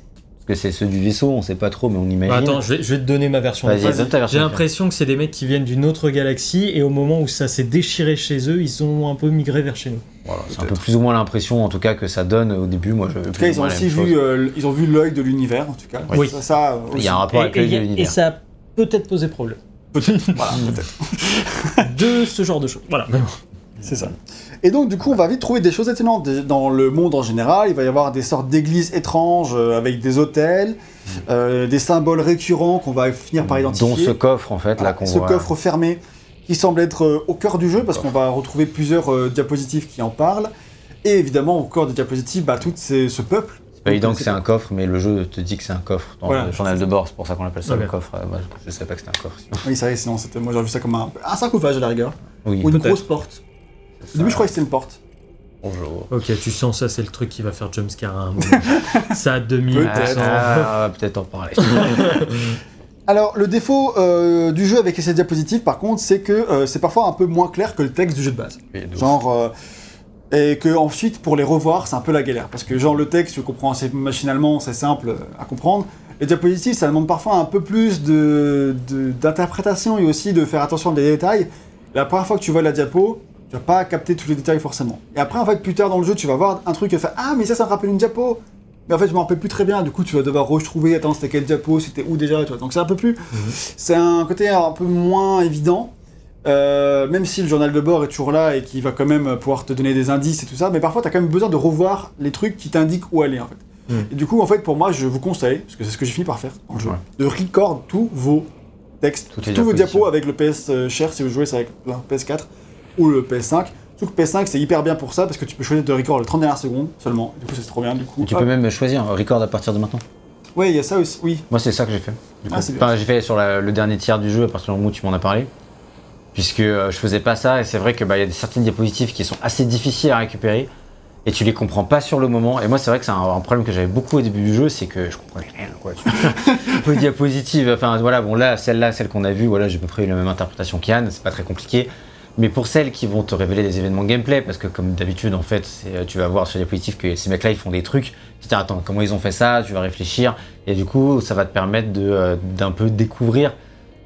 Que c'est ceux du vaisseau, on sait pas trop, mais on imagine. Bah, attends, je vais, je vais te donner ma version. J'ai l'impression que c'est des mecs qui viennent d'une autre galaxie et au moment où ça s'est déchiré chez eux, ils ont un peu migré vers chez nous. Voilà, c'est un peu plus ou moins l'impression, en tout cas, que ça donne au début. Moi, je En tout cas, ils ont aussi vu, euh, ils ont vu l'œil de l'univers, en tout cas. Oui. Ça, ça, Il y a un rapport Et, avec et- l'œil de et l'univers. ça a peut-être posé problème Peut-être, [laughs] voilà, peut-être. de ce genre de choses. Voilà. [laughs] C'est ça. Et donc, du coup, on va vite trouver des choses étonnantes dans le monde en général. Il va y avoir des sortes d'églises étranges euh, avec des hôtels, euh, des symboles récurrents qu'on va finir par identifier. Dont ce coffre, en fait, là qu'on ce voit. coffre fermé qui semble être euh, au cœur du jeu parce qu'on va retrouver plusieurs diapositives qui en parlent. Et évidemment, au cœur des diapositives, bah, tout ces- ce peuple. C'est pas évident que c'est un coffre, mais le jeu te dit que c'est un coffre. Dans Voilà. le journal de bord, c'est pour ça qu'on appelle ça le coffre. Euh, moi, je savais pas que c'était un coffre. sinon. Oui, c'est vrai, sinon, c'était- moi j'aurais vu ça comme un, un sarcophage à la rigueur. Oui, Ou une grosse porte. Au début, je croyais que c'était une porte. bonjour. Ok, tu sens ça, c'est le truc qui va faire jumpscare à un moment. [laughs] ça a 2000%. Peut-être. Ah, peut-être en parler. [laughs] Alors, le défaut euh, du jeu avec ces diapositives, par contre, c'est que euh, c'est parfois un peu moins clair que le texte du jeu de base. Oui. Genre. euh, et que ensuite, pour les revoir, c'est un peu la galère. Parce que, genre, le texte, tu le comprends assez machinalement, c'est simple à comprendre. Les diapositives, ça demande parfois un peu plus de- de- d'interprétation et aussi de faire attention des détails. La première fois que tu vois la diapo, tu vas pas capter tous les détails forcément. Et après, en fait, plus tard dans le jeu, tu vas voir un truc et faire Ah, mais ça, ça me rappelle une diapo mais en fait, je me rappelle plus très bien. Du coup, tu vas devoir retrouver. Attends, c'était quelle diapo C'était où déjà tu vois. Donc, c'est un peu plus. C'est un côté un peu moins évident. Euh, même si le journal de bord est toujours là et qui va quand même pouvoir te donner des indices et tout ça, mais parfois tu as quand même besoin de revoir les trucs qui t'indiquent où aller en fait. Mm. Et du coup, en fait, pour moi, je vous conseille, parce que c'est ce que j'ai fini par faire le jeu, Ouais. de record tous vos textes, tous vos diapos avec le PS euh, cher si vous jouez c'est avec le PS4 ou le PS5. Surtout que PS5 c'est hyper bien pour ça parce que tu peux choisir de record le 30 dernières secondes seulement. Du coup, c'est trop bien. Du coup, Tu hop. peux même choisir un record à partir de maintenant. Ouais, il y a ça aussi, oui. Moi, c'est ça que j'ai fait. du Ah, coup. Enfin, j'ai fait sur la- le dernier tiers du jeu à partir du moment où tu m'en as parlé. Puisque euh, je faisais pas ça, et c'est vrai qu'il y a des certaines diapositives qui sont assez difficiles à récupérer, et tu les comprends pas sur le moment. Et moi, c'est vrai que c'est un, un problème que j'avais beaucoup au début du jeu, c'est que je comprenais rien, quoi. [laughs] Aux diapositives, enfin voilà, bon là, celle-là, celle qu'on a vue, voilà, j'ai à peu près eu la même interprétation qu'Yann, c'est pas très compliqué. Mais pour celles qui vont te révéler des événements gameplay, parce que comme d'habitude, en fait, c'est- tu vas voir sur les diapositives que ces mecs-là, ils font des trucs. Tu te dis, attends, comment ils ont fait ça? Tu vas réfléchir. Et du coup, ça va te permettre euh, d'un peu découvrir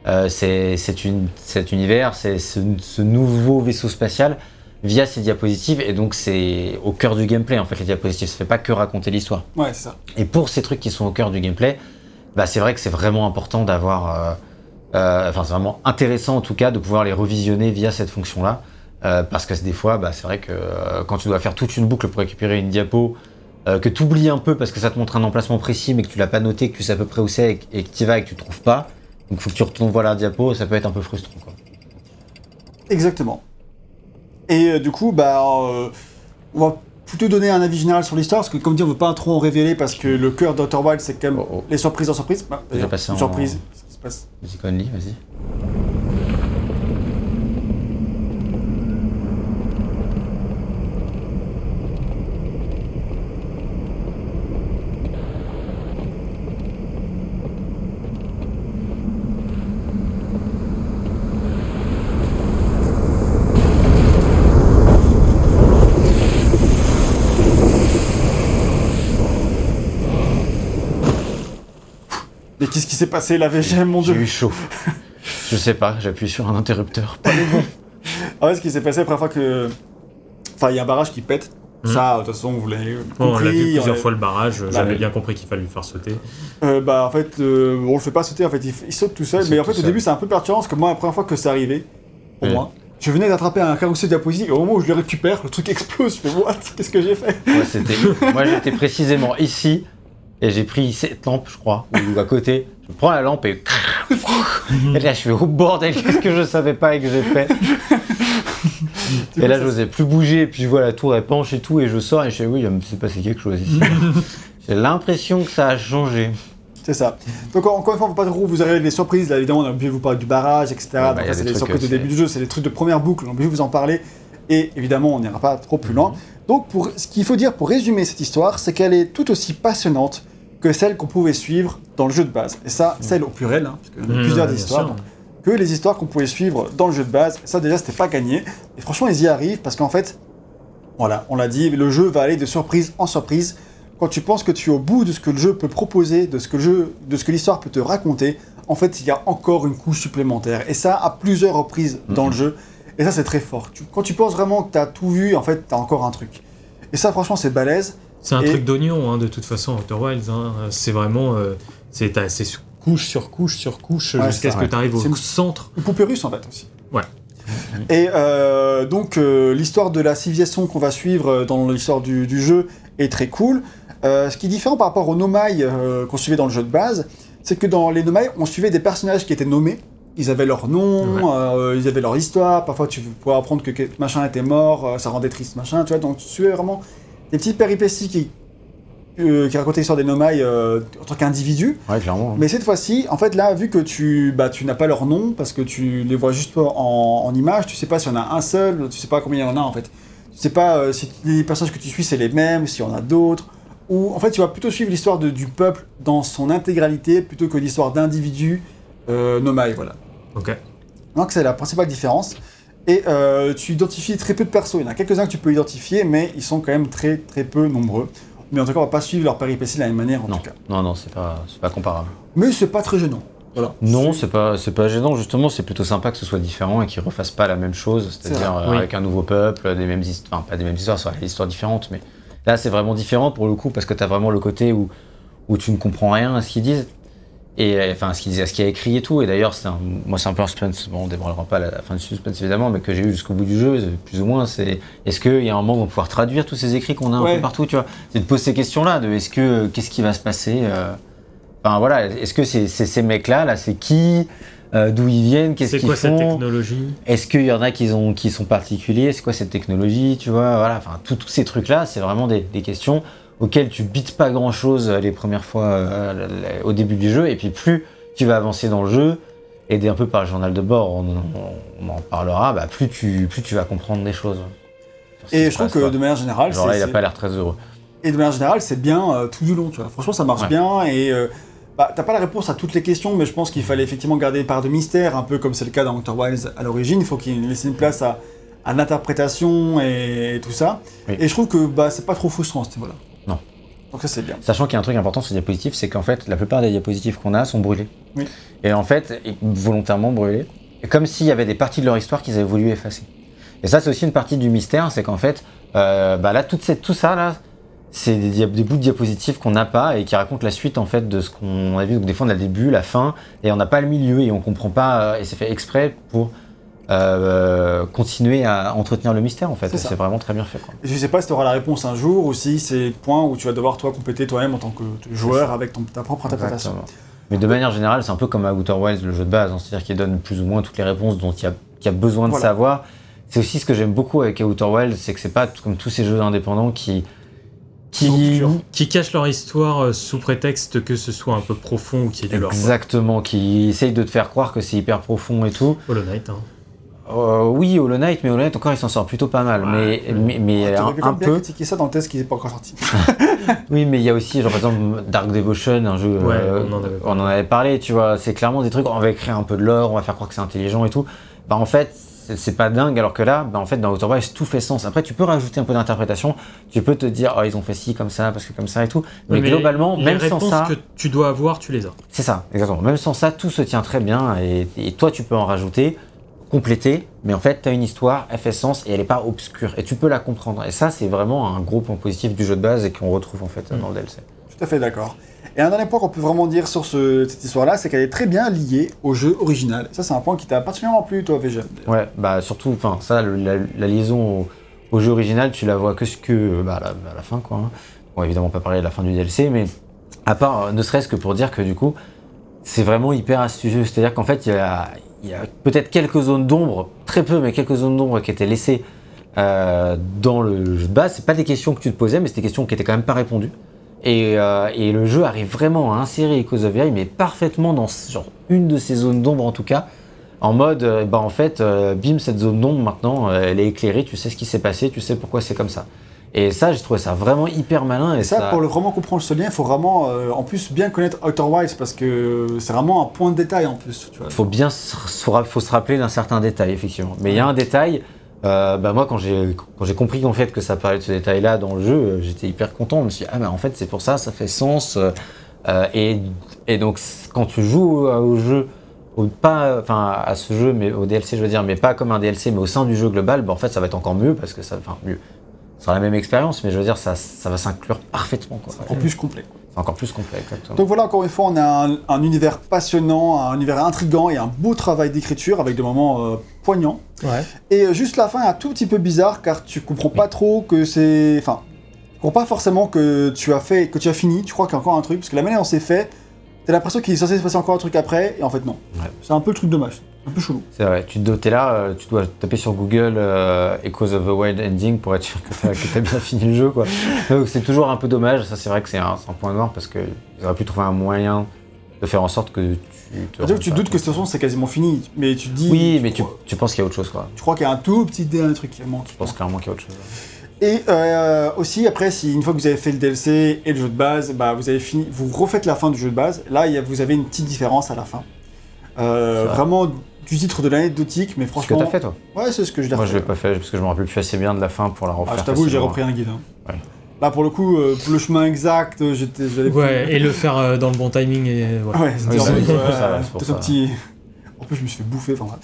euh, c'est- cet univers, c'est ce, ce nouveau vaisseau spatial via ces diapositives. Et donc, c'est au cœur du gameplay, en fait, les diapositives. Ça fait pas que raconter l'histoire. Ouais, c'est ça. Et pour ces trucs qui sont au cœur du gameplay, bah, c'est vrai que c'est vraiment important d'avoir. euh, euh, Enfin, c'est vraiment intéressant en tout cas de pouvoir les revisionner via cette fonction-là. Euh, parce que des fois, bah, c'est vrai que euh, quand tu dois faire toute une boucle pour récupérer une diapo, que tu oublies un peu parce que ça te montre un emplacement précis mais que tu l'as pas noté, que tu sais à peu près où c'est et, que- et que tu y vas et que tu trouves pas, donc faut que tu retournes voir la diapo, ça peut être un peu frustrant. Quoi. Exactement. Et du coup, bah, on va plutôt donner un avis général sur l'histoire, parce que comme dit, on veut pas trop en révéler, parce que le cœur d'Outer Wild, c'est quand même Oh, oh. les surprises en surprise. Bah, une en- surprise, passe. Vas-y, Conley, vas-y. Qui s'est passé, la VGM, mon J'ai dieu eu chaud. Je sais pas, j'appuie sur un interrupteur. [laughs] Ah ouais, ce qui s'est passé la première fois que. Enfin, il y a un barrage qui pète. Mhm. Ça, de toute façon, vous l'avez Bon, on l'a vu compris, plusieurs on- fois le barrage, j'avais ouais. bien compris qu'il fallait le faire sauter. Euh, bah en fait, euh, on le fait pas sauter, en fait, il, saute tout seul. Il mais en fait, au seul. début, c'est un peu perturbant parce que moi, la première fois que c'est arrivé, pour Oui. moi, je venais d'attraper un carrousel diapositive. Au moment où je le récupère, le truc [laughs] explose. Je fais what? Qu'est-ce que j'ai fait? Moi, j'étais précisément ici et j'ai pris cette lampe, je crois, ou à côté. Je prends la lampe et. [laughs] et là, je fais oh bordel, qu'est-ce que je savais pas et que j'ai fait [laughs] Et là, j'osais plus bouger, et puis je vois la tour, elle penche et tout, et je sors et je fais oui, il me s'est passé quelque chose ici. [laughs] j'ai l'impression que ça a changé. C'est ça. Donc en- encore une fois, on va pas trop vous arriver des surprises. Là, évidemment, on a obligé de vous parler du barrage, etc. bah, c'est des les trucs, surprises au début du jeu, c'est les trucs de première boucle. On a obligé de vous en parler. Et évidemment, on n'ira pas trop plus loin. Donc, pour, ce qu'il faut dire pour résumer cette histoire, c'est qu'elle est tout aussi passionnante que celle qu'on pouvait suivre dans le jeu de base. Et ça, celle au pluriel, hein, parce qu'il y a Mmh, plusieurs histoires. sûr. que les histoires qu'on pouvait suivre dans le jeu de base. Ça, déjà, c'était pas gagné. Et franchement, ils y arrivent parce qu'en fait, voilà, on l'a dit, le jeu va aller de surprise en surprise. Quand tu penses que tu es au bout de ce que le jeu peut proposer, de ce que le jeu, de ce que l'histoire peut te raconter, en fait, il y a encore une couche supplémentaire. Et ça, à plusieurs reprises dans Mhm. le jeu. Et ça, c'est très fort. Tu- quand tu penses vraiment que tu as tout vu, en fait, tu as encore un truc. Et ça, franchement, c'est balèze. C'est un Et- truc d'oignon, hein, de toute façon, Outer Wilds. hein. C'est vraiment. euh, c'est couche sur couche sur couche Ouais, jusqu'à ce que tu arrives au centre. Une poupée russe, en fait, aussi. Ouais. Et euh, donc, euh, l'histoire de la civilisation qu'on va suivre euh, dans l'histoire du, du jeu est très cool. Ce qui est différent par rapport aux Nomai qu'on suivait dans le jeu de base, c'est que dans les Nomai, on suivait des personnages qui étaient nommés. Ils avaient leur nom, Ouais. euh, ils avaient leur histoire. Parfois, tu pouvais apprendre que que machin était mort, euh, ça rendait triste, machin. Tu vois, donc tu suivais vraiment des petites péripéties qui, euh, qui racontaient l'histoire des Nomai euh, en tant qu'individus. Ouais, clairement. Mais cette fois-ci, en fait, là, vu que tu, bah, tu n'as pas leur nom, parce que tu les vois juste en, en image, tu sais pas s'il y en a un seul, tu sais pas combien il y en a en fait. Tu sais pas euh, si les personnages que tu suis c'est les mêmes, s'il y en a d'autres. Ou en fait, tu vas plutôt suivre l'histoire de- du peuple dans son intégralité plutôt que l'histoire d'individus euh, nomades, voilà. Ok. Donc c'est la principale différence. Et euh, tu identifies très peu de persos. Il y en a quelques-uns que tu peux identifier, mais ils sont quand même très très peu nombreux. Mais en tout cas, on va pas suivre leur péripéties de la même manière en Non, tout cas. non, non, c'est pas, c'est pas comparable. Mais c'est pas très gênant. Voilà. Non, c'est pas, c'est pas gênant, justement, c'est plutôt sympa que ce soit différent et qu'ils refassent pas la même chose, c'est-à-dire euh, oui. avec un nouveau peuple, des mêmes histoires, enfin pas des mêmes histoires, soit des histoires différentes, mais là c'est vraiment différent pour le coup parce que t'as vraiment le côté où, où tu ne comprends rien à ce qu'ils disent, et euh, enfin ce qu'il a écrit et tout, et d'ailleurs c'est un- moi c'est un peu un suspense, bon on dévoilera pas la, la fin du suspense évidemment, mais que j'ai eu jusqu'au bout du jeu, plus ou moins, c'est est-ce qu'il y a un moment où on va pouvoir traduire tous ces écrits qu'on a un Ouais. peu partout, tu vois, c'est de poser ces questions-là, de est-ce que, qu'est-ce qui va se passer euh, Enfin voilà, est-ce que c'est c'est ces mecs-là, là, c'est qui Euh, D'où ils viennent Qu'est-ce C'est qu'ils quoi cette font? technologie? Est-ce qu'il y en a qui, ont, qui sont particuliers? C'est quoi cette technologie Tu vois, voilà, enfin, tous ces trucs-là, c'est vraiment des, des questions auquel tu bites pas grand chose les premières fois euh, au début du jeu, et puis plus tu vas avancer dans le jeu, aidé un peu par le journal de bord, on, on- on en parlera, bah, plus, tu, plus tu vas comprendre des choses. Et je trouve que quoi. de manière générale, Genre là, il a pas l'air très heureux. Et de manière générale, c'est bien euh, tout du long, tu vois. Franchement, ça marche Ouais. bien et euh, bah, t'as pas la réponse à toutes les questions, mais je pense qu'il fallait effectivement garder une part de mystère, un peu comme c'est le cas dans Outer Wilds à l'origine. Il faut qu'il laisse une place à, à l'interprétation et, tout ça. Oui. Et je trouve que bah, c'est pas trop frustrant à ce niveau-là. Non. Donc ça, c'est bien. Sachant qu'il y a un truc important sur les diapositives, c'est qu'en fait, la plupart des diapositives qu'on a sont brûlées. Oui. Et en fait, volontairement brûlées. Comme s'il y avait des parties de leur histoire qu'ils avaient voulu effacer. Et ça, c'est aussi une partie du mystère, c'est qu'en fait, euh, bah là, tout ça, là, c'est des, des bouts de diapositives qu'on n'a pas et qui racontent la suite, en fait, de ce qu'on a vu. Donc, des fois, on a le début, la fin, et on n'a pas le milieu, et on comprend pas, euh, et c'est fait exprès pour euh, continuer à entretenir le mystère, en fait. C'est vraiment très bien fait, quoi. Je sais pas si tu auras la réponse un jour ou si c'est le point où tu vas devoir toi compléter toi-même en tant que joueur avec ton, ta propre interprétation. Exactement. Mais de manière générale, c'est un peu comme à Outer Wilds, le jeu de base, hein, c'est-à-dire qu'il donne plus ou moins toutes les réponses dont il y a, qu'il y a besoin de Voilà. savoir. C'est aussi ce que j'aime beaucoup avec Outer Wilds, c'est que c'est pas comme tous ces jeux indépendants qui. qui Obscurs. Qui cachent leur histoire euh, sous prétexte que ce soit un peu profond ou qu'il y ait du lore. quoi. Exactement, qui essayent de te faire croire que c'est hyper profond et tout. Hollow Knight, hein. Euh, oui, Hollow Knight, mais Hollow Knight encore il s'en sort plutôt pas mal. Ouais. Mais, mais, mais Tu un, un bien peu. critiquer ça dans le test qui n'est pas encore sorti. [laughs] [laughs] Oui, mais il y a aussi, genre par exemple, Dark Devotion, un jeu. Ouais, euh, on en avait on en avait parlé, tu vois. C'est clairement des trucs, on va écrire un peu de lore, on va faire croire que c'est intelligent et tout. Bah en fait, c'est- pas dingue, alors que là, bah en fait, dans Outer Wilds, tout fait sens. Après, tu peux rajouter un peu d'interprétation, tu peux te dire, oh, ils ont fait ci comme ça, parce que comme ça et tout. Mais, Ouais, globalement, les même sans ça, que tu dois avoir, tu les as. c'est ça, exactement. Même sans ça, tout se tient très bien et, et toi, tu peux en rajouter, compléter, mais en fait, tu as une histoire, elle fait sens et elle est pas obscure et tu peux la comprendre. Et ça, c'est vraiment un gros point positif du jeu de base et qu'on retrouve en fait Mm. dans le DLC. Tout à fait d'accord. Et un dernier point qu'on peut vraiment dire sur ce- cette histoire-là, c'est qu'elle est très bien liée au jeu original. Ça, c'est un point qui t'a particulièrement plu, toi, VG. Ouais, bah surtout, enfin, ça, le- la, la liaison au, au jeu original, tu la vois que, ce que bah, à, la, à la fin, quoi. hein. Bon, évidemment, pas parler de la fin du DLC, mais à part, euh, ne serait-ce que pour dire que du coup, c'est vraiment hyper astucieux. C'est-à-dire qu'en fait, il y a, il y a peut-être quelques zones d'ombre, très peu, mais quelques zones d'ombre qui étaient laissées euh, dans le jeu de base. C'est pas des questions que tu te posais, mais c'est des questions qui étaient quand même pas répondues. Et, euh, le jeu arrive vraiment à insérer Echoes of AI, mais parfaitement dans une de ces zones d'ombre en tout cas. En mode, euh, bah en fait, bim, cette zone d'ombre maintenant, elle est éclairée, tu sais ce qui s'est passé, tu sais pourquoi c'est comme ça. Et ça, j'ai trouvé ça vraiment hyper malin. Et ça, ça, pour le vraiment comprendre ce lien, il faut vraiment, euh, en plus, bien connaître Outer Wilds parce que c'est vraiment un point de détail en plus. Vois. faut bien se, faut se rappeler d'un certain détail, effectivement. Mais il y a un détail, euh, bah moi, quand j'ai compris en fait que ça parlait de ce détail-là dans le jeu, euh, j'étais hyper content. Je me suis dit, ah, bah en fait, c'est pour ça, ça fait sens. euh, et, et donc, quand tu joues au, jeu, pas, enfin, à ce jeu, mais au DLC, je veux dire, mais pas comme un DLC, mais au sein du jeu global, bah, en fait, ça va être encore mieux parce que ça, enfin, mieux. Sera la même expérience, mais je veux dire, ça, ça va s'inclure parfaitement. quoi. En plus complet. C'est encore plus complet, exactement. Donc voilà, encore une fois, on a un, un univers passionnant, un univers intrigant et un beau travail d'écriture avec des moments euh, poignants. Ouais. Et euh, juste la fin est un tout petit peu bizarre car tu comprends pas trop que c'est. Enfin, tu comprends pas forcément que tu as fait, que tu as fini. Tu crois qu'il y a encore un truc parce que la manière dont c'est fait, t'as l'impression qu'il est censé se passer encore un truc après et en fait non. Ouais. C'est un peu le truc dommage, un peu chelou. C'est vrai, tu es là, euh, tu dois taper sur Google euh, Echoes of the Wild Ending pour être sûr que tu as, bien [laughs] fini le jeu. quoi. Donc c'est toujours un peu dommage, ça c'est vrai que c'est un, un point noir parce qu'ils auraient pu trouver un moyen de faire en sorte que tu te. Que tu doutes que de toute façon c'est quasiment fini, mais tu te dis. Oui, mais tu, tu penses qu'il y a autre chose quoi. tu crois qu'il y a un tout petit dernier truc qui manque. Je pense clairement qu'il y a autre chose. Et euh, aussi, après, si une fois que vous avez fait le DLC et le jeu de base, bah, vous avez fini, vous refaites la fin du jeu de base. Là, il y a- vous avez une petite différence à la fin. Euh, vraiment du titre de l'anecdotique, mais Ce que franchement. t'as fait toi Ouais, c'est ce que je l'ai Moi je l'ai pas fait parce que je me rappelle plus assez bien de la fin pour la refaire. Ah, je t'avoue, j'ai repris un guide. hein. Ouais. Là, pour le coup, euh, le chemin exact, euh, j'étais. Ouais, plus- et le faire euh, dans le bon timing. Et, voilà. Ouais, c'était euh, peut-être un petit. En plus, je me suis fait bouffer. Enfin,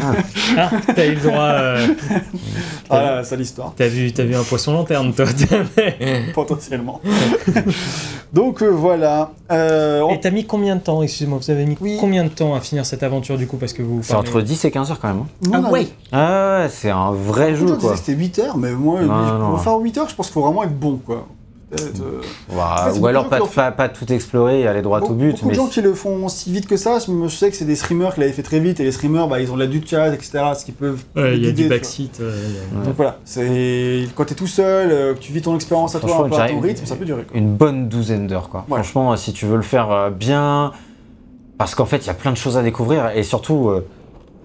bref. Ah, t'as eu le droit. euh, Ah, là, c'est l'histoire, T'as vu, t'as vu un poisson lanterne, toi. potentiellement. Donc, euh, voilà. Euh, on- Et t'as mis combien de temps, excuse-moi, vous avez mis Oui. combien de temps à finir cette aventure du coup Parce que vous. C'est parlez- entre 10 et 15 heures quand même. hein. Ah a- ouais Ah ouais, c'est un vrai jeu quoi. que C'était 8 heures, mais moi, Non, non. pour faire 8 heures, je pense qu'il faut vraiment être bon, quoi. Peut-être, euh, En fait, ou alors pas, pas, pas tout explorer et aller droit au but. Beaucoup mais de gens qui le font si vite que ça, je sais que c'est des streamers qui l'avaient fait très vite et les streamers bah, ils ont de la du chat, etc. Ce qui peuvent. Ouais, il y a du backseat. euh, Ouais. Donc voilà, c'est quand t'es tout seul, euh, que tu vis ton expérience à toi, un peu à ton rythme, ça peut durer. quoi. une bonne douzaine d'heures quoi. Ouais. Franchement, si tu veux le faire euh, bien, parce qu'en fait il y a plein de choses à découvrir et surtout, euh,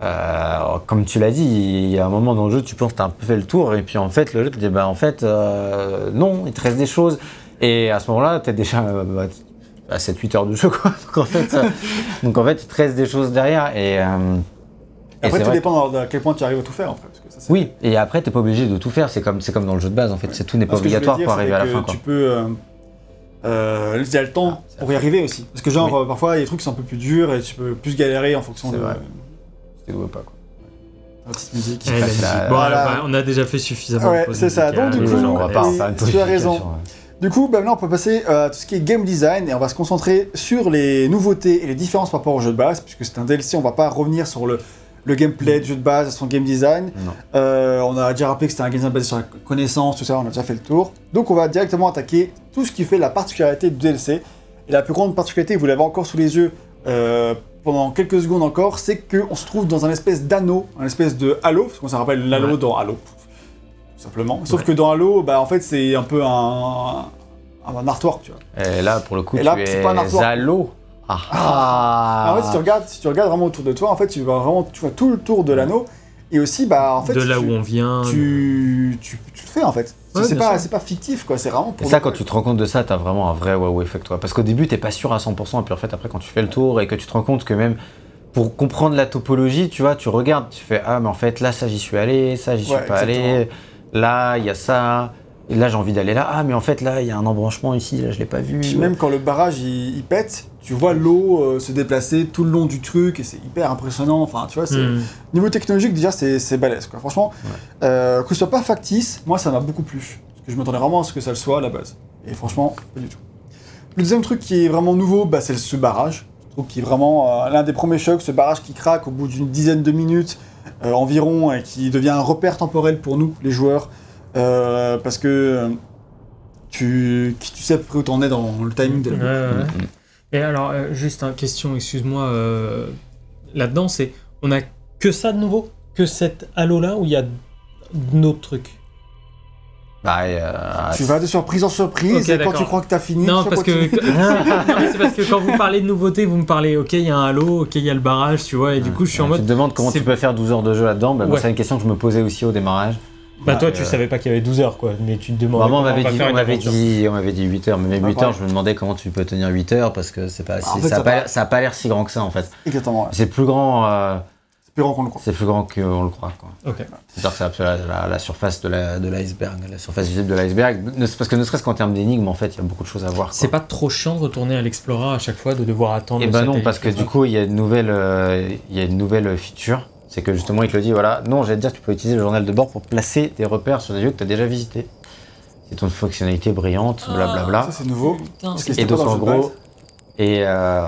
euh, comme tu l'as dit, il y a un moment dans le jeu tu penses que t'as un peu fait le tour et puis en fait le jeu te dit bah en fait euh, non, il te reste des choses et à ce moment-là t'es déjà euh, bah, à 7-8 heures de jeu quoi. [laughs] Donc en fait, euh, donc en fait il te reste des choses derrière et, euh, et Après, tout dépend de à quel point tu arrives à tout faire après. Parce que ça, c'est- Oui, et après, t'es pas obligé de tout faire, c'est comme, c'est comme dans le jeu de base en fait, tout n'est pas Parce obligatoire dire, pour arriver à la fin. Quoi. Tu peux. euh, il y a le temps Ah, pour y arriver aussi. Parce que, genre, Oui. parfois, il y a des trucs qui sont un peu plus durs et tu peux plus galérer en fonction de vrai. C'était ou pas quoi. la petite musique. Ouais, la c'est musique. la- Bon, alors, bah, on a déjà fait suffisamment. Ouais, c'est ça. Donc, du coup, on va pas une tu as raison. Du coup, bah, maintenant, on peut passer à tout ce qui est game design et on va se concentrer sur les nouveautés et les différences par rapport au jeu de base, puisque c'est un DLC, on va pas revenir sur le, le gameplay du jeu de base, son game design. Non. Euh, on a déjà rappelé que c'était un game design basé sur la connaissance, tout ça, on a déjà fait le tour. Donc, on va directement attaquer tout ce qui fait la particularité du DLC. Et la plus grande particularité, vous l'avez encore sous les yeux euh, pendant quelques secondes encore, c'est qu'on se trouve dans un espèce d'anneau, un espèce de halo, parce qu'on se rappelle l'halo Ouais. dans Halo, tout simplement. Sauf Ouais. que dans Halo, bah, en fait, c'est un peu un, un artwork, tu vois. Et là, pour le coup, Et là, tu c'est es pas un artwork. Zalo. Ah, Ah, en fait, si tu ah. regardes, si tu regardes vraiment autour de toi, en fait, tu vois vraiment, tu vois tout le tour de l'anneau, et aussi, bah, en fait, de là tu, où on vient. tu, tu, tu le fais en fait. Ouais, c'est pas, pas fictif, quoi. C'est vraiment pour. Et ça, quand tu te rends compte de ça, t'as vraiment un vrai wow effect, toi. Parce qu'au début, t'es pas sûr à 100%, et puis en fait, après, quand tu fais le tour et que tu te rends compte que même pour comprendre la topologie, tu vois, tu regardes, tu fais Ah, mais en fait, là, ça, j'y suis allé, ça, j'y suis Ouais, pas allé, là, il y a ça, et là, j'ai envie d'aller là. Ah, mais en fait, là, il y a un embranchement ici, là, je l'ai pas vu. Puis même quand le barrage il, il pète, tu vois l'eau euh, se déplacer tout le long du truc et c'est hyper impressionnant. Enfin, tu vois, Hmm. niveau technologique déjà c'est c'est balèze quoi. Franchement, euh, que ce soit pas factice, moi ça m'a beaucoup plu. Parce que je m'attendais vraiment à ce que ça le soit à la base. Et franchement, pas du tout. Le deuxième truc qui est vraiment nouveau, bah, c'est ce barrage. Je trouve qu'il est vraiment euh, l'un des premiers chocs, ce barrage qui craque au bout d'une dizaine de minutes euh, environ et qui devient un repère temporel pour nous, les joueurs. Euh, parce que euh, tu, tu sais à peu près où t'en es dans le timing de la Ouais, ouais, ouais. Et alors, euh, juste une question, excuse-moi, euh, là-dedans, c'est on a que ça de nouveau? Que cette halo-là ou il y a d'autres trucs? Bah, euh, Tu vas de surprise en surprise et quand tu crois que t'as fini, Non, tu parce que, [laughs] c'est parce que quand vous parlez de nouveautés, vous me parlez, ok, il y a un halo, ok, il y a le barrage, tu vois, et du coup, je suis en Tu te mode. demandes comment tu peux faire 12 heures de jeu là-dedans. Bah, moi, Ouais. c'est une question que je me posais aussi au démarrage. Bah, toi, Euh, tu savais pas qu'il y avait 12 heures, quoi, mais tu te demandais. Vraiment, on m'avait va dit, dit, on m'avait dit 8 heures, mais même Ah, 8 pareil. heures, je me demandais comment tu peux tenir 8 heures parce que c'est pas, En si- fait, ça, a pas, va. ça a pas l'air si grand que ça en fait. Exactement, ouais. C'est plus grand, euh, c'est plus grand qu'on le croit. c'est plus grand qu'on le croit. Quoi. Ok. C'est-à-dire que c'est la, la- la surface de la- de l'iceberg, la, surface visible de l'iceberg. Parce que ne serait-ce qu'en termes d'énigmes, en fait, il y a beaucoup de choses à voir. C'est pas trop chiant de retourner à l'Explora à chaque fois, de devoir attendre. Eh ben non, parce que du coup, il y a une nouvelle, euh, il y a une nouvelle feature. C'est que justement, il te le dit, voilà, non, j'allais te dire, tu peux utiliser le journal de bord pour placer des repères sur des lieux que tu as déjà visités. C'est une fonctionnalité brillante, blablabla. Ça, c'est nouveau. Parce Et donc, en gros, et, euh,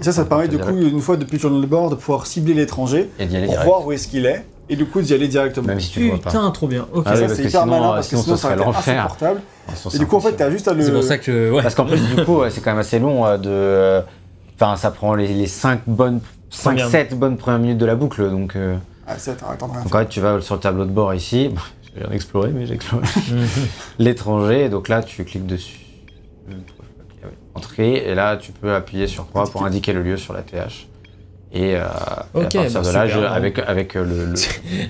Et ça, ça te permet du coup, une fois depuis le journal de bord, de pouvoir cibler l'étranger et d'y aller pour direct, voir où est-ce qu'il est et du coup d'y aller directement. même si tu le vois pas. Putain, trop bien. Ok. Ah oui, ça, c'est hyper sinon, malin euh, parce que sinon, sinon, ce ça serait insupportable. Sinon, Et du coup, en fait, t'as juste à le. C'est pour ça que. Ouais. Parce qu'en plus, du coup, ouais, c'est quand même assez long euh, de. Euh, Enfin, ça prend les, les 5 bonnes. Première- 5-7 bonnes premières minutes de la boucle. Donc, euh, Ah, ça, t'as attends, rien donc en fait, tu vas sur le tableau de bord ici. J'ai rien exploré, mais j'ai exploré. l'étranger. Donc là, tu cliques dessus. Euh, Entrée. Et là, tu peux appuyer sur croix pour indiquer le lieu sur la TH. Et, euh, et à partir bah de là, je- avec, avec euh, le. le-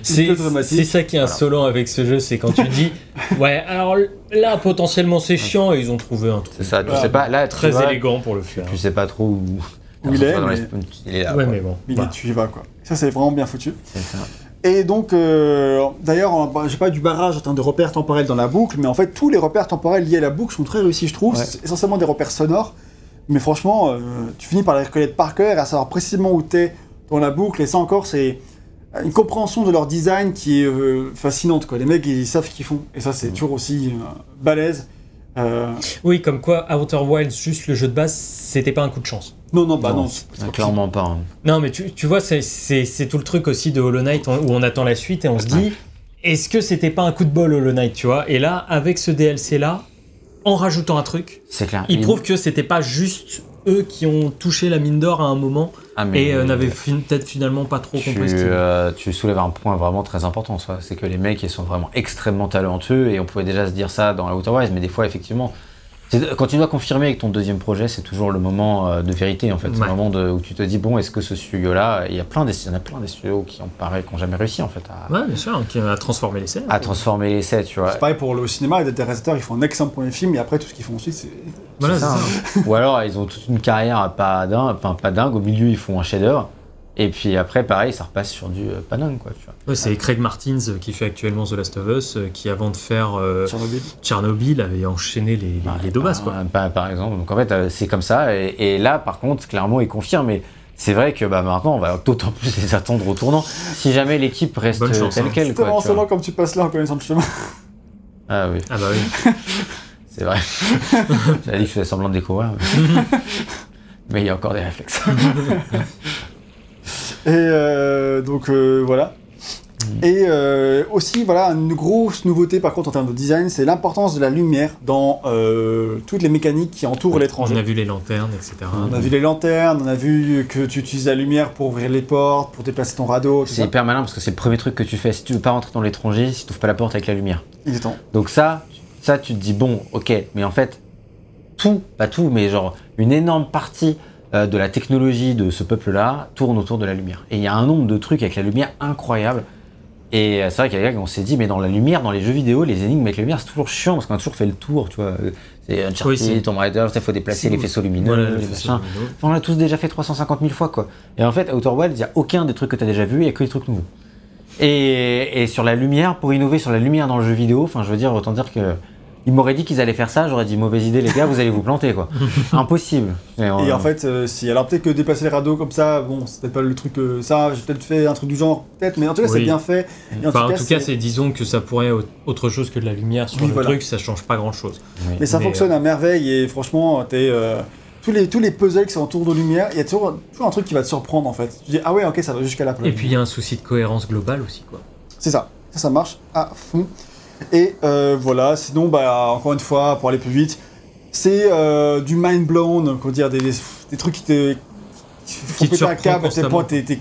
C'est [laughs] ça qui est insolent avec ce jeu, c'est quand tu dis [laughs] ouais alors là potentiellement c'est chiant et ils ont trouvé un truc c'est ça, tu sais pas. Là, tu très vois, élégant pour le faire. Tu sais pas trop où. Où il est, mais- les- Il est là. Ouais quoi. mais bon. Il est- tu y vas quoi. Ça, c'est vraiment bien foutu. C'est ça. Et donc, euh, d'ailleurs, on- j'ai pas du barrage en termes de repères temporels dans la boucle, mais en fait, tous les repères temporels liés à la boucle sont très réussis, je trouve. Ouais. C'est essentiellement des repères sonores, mais franchement, euh, tu finis par les reconnaître par cœur et à savoir précisément où t'es dans la boucle. Et ça encore, c'est une compréhension de leur design qui est euh, fascinante. Quoi. Les mecs, ils savent ce qu'ils font. Et ça, c'est toujours aussi euh, balèze. Euh, Oui comme quoi Outer Wilds juste le jeu de base c'était pas un coup de chance. non, non, bah non. Non, Clairement pas. hein. Non mais tu, tu vois c'est- c'est c'est tout le truc aussi de Hollow Knight où on attend la suite et on se dit est-ce que c'était pas un coup de bol Hollow Knight tu vois? Et là avec ce DLC là en rajoutant un truc, C'est clair. ils prouvent que c'était pas juste eux qui ont touché la mine d'or à un moment Ah, et euh, n'avaient peut-être finalement pas trop tu, compris ce euh, tu soulèves un point vraiment très important. C'est que les mecs, ils sont vraiment extrêmement talentueux et on pouvait déjà se dire ça dans la Outer Wilds, mais des fois, effectivement, quand tu dois confirmer avec ton deuxième projet, c'est toujours le moment euh, de vérité, en fait. C'est le moment de- où tu te dis, bon, est-ce que ce studio-là, il y a plein des, il y en a plein des studios qui ont pareil, qui n'ont jamais réussi, en fait, à, Ouais, bien sûr, qui a transformé les scènes. à transformer l'essai, tu vois. C'est pareil pour le cinéma, les réalisateurs, ils font un excellent premier film, et après, tout ce qu'ils font ensuite, c'est. Voilà, C'est c'est ça, ça. hein. Ou alors, ils ont toute une carrière pas dingue, enfin, pas dingue, au milieu, ils font un chef-d'œuvre. Et puis après, pareil, ça repasse sur du euh, dingue, quoi, tu vois. Ouais, c'est Craig Martins euh, qui fait actuellement The Last of Us, euh, qui avant de faire euh, Tchernobyl. Tchernobyl avait enchaîné les, les, les deux bases. Quoi. Par, par- exemple. Donc en fait, c'est comme ça. Et, et là, par contre, clairement, il confirme. Mais c'est vrai que bah, maintenant, on va d'autant plus [laughs] les attendre au tournant. Si jamais l'équipe reste chance, telle hein. quelle. C'est tellement comme tu passes là en connaissant le chemin. Ah oui, Ah bah oui. [laughs] c'est vrai. [laughs] J'avais dit que je faisais semblant de découvrir. Mais... mais il y a encore des réflexes. Et euh, donc euh, voilà. Et euh, aussi, voilà, une grosse nouveauté par contre en termes de design, c'est l'importance de la lumière dans euh, toutes les mécaniques qui entourent On l'étranger. a vu les lanternes, etc. On a vu les lanternes, on a vu que tu utilises la lumière pour ouvrir les portes, pour déplacer ton radeau, C'est hyper malin parce que c'est le premier truc que tu fais. Si tu veux pas rentrer dans l'étranger, si tu ouvres pas la porte avec la lumière. Il est temps. Donc ça, ça tu te dis bon, ok, mais en fait, tout, pas tout, mais genre une énorme partie euh, de la technologie de ce peuple-là tourne autour de la lumière. Et il y a un nombre de trucs avec la lumière incroyable. Et euh, c'est vrai qu'il y a on s'est dit, mais dans la lumière, dans les jeux vidéo, les énigmes avec la lumière, c'est toujours chiant parce qu'on a toujours fait le tour, tu vois. Euh, C'est Uncharted, Oui, Tomb Raider, il faut déplacer les faisceaux lumineux, Voilà, les machins. lumineux. Enfin, on l'a tous déjà fait 350 000 fois, quoi. Et en fait, à Outer Wilds, il n'y a aucun des trucs que tu as déjà vu, il n'y a que des trucs nouveaux. Et, et sur la lumière, pour innover sur la lumière dans le jeu vidéo, enfin, je veux dire, autant dire que. Ils m'auraient dit qu'ils allaient faire ça, j'aurais dit mauvaise idée, les gars, vous allez vous planter, quoi. [laughs] Impossible. Et, Et euh, en fait, euh, si alors peut-être que déplacer les radeaux comme ça, bon, c'est peut-être pas le truc. euh, ça, j'ai peut-être fait un truc du genre, peut-être, mais en tout cas, c'est bien fait. Et Enfin, en tout cas, c'est disons que ça pourrait être autre chose que de la lumière sur Oui, le voilà. truc, ça change pas grand chose. oui. Mais ça Mais, fonctionne à merveille et franchement, t'es, euh, tous, les, tous les puzzles qui sont autour de lumière, il y a toujours, toujours un truc qui va te surprendre en fait. Tu dis, ah ouais, ok, ça va jusqu'à la Et puis il y a un souci de cohérence globale aussi, quoi. C'est ça, ça, ça marche à fond. Et euh, voilà, sinon, bah, encore une fois, pour aller plus vite, c'est euh, du mind blown, comment dire, des, des, des trucs qui te, qui font Qui te péter un câble à tel point t'es,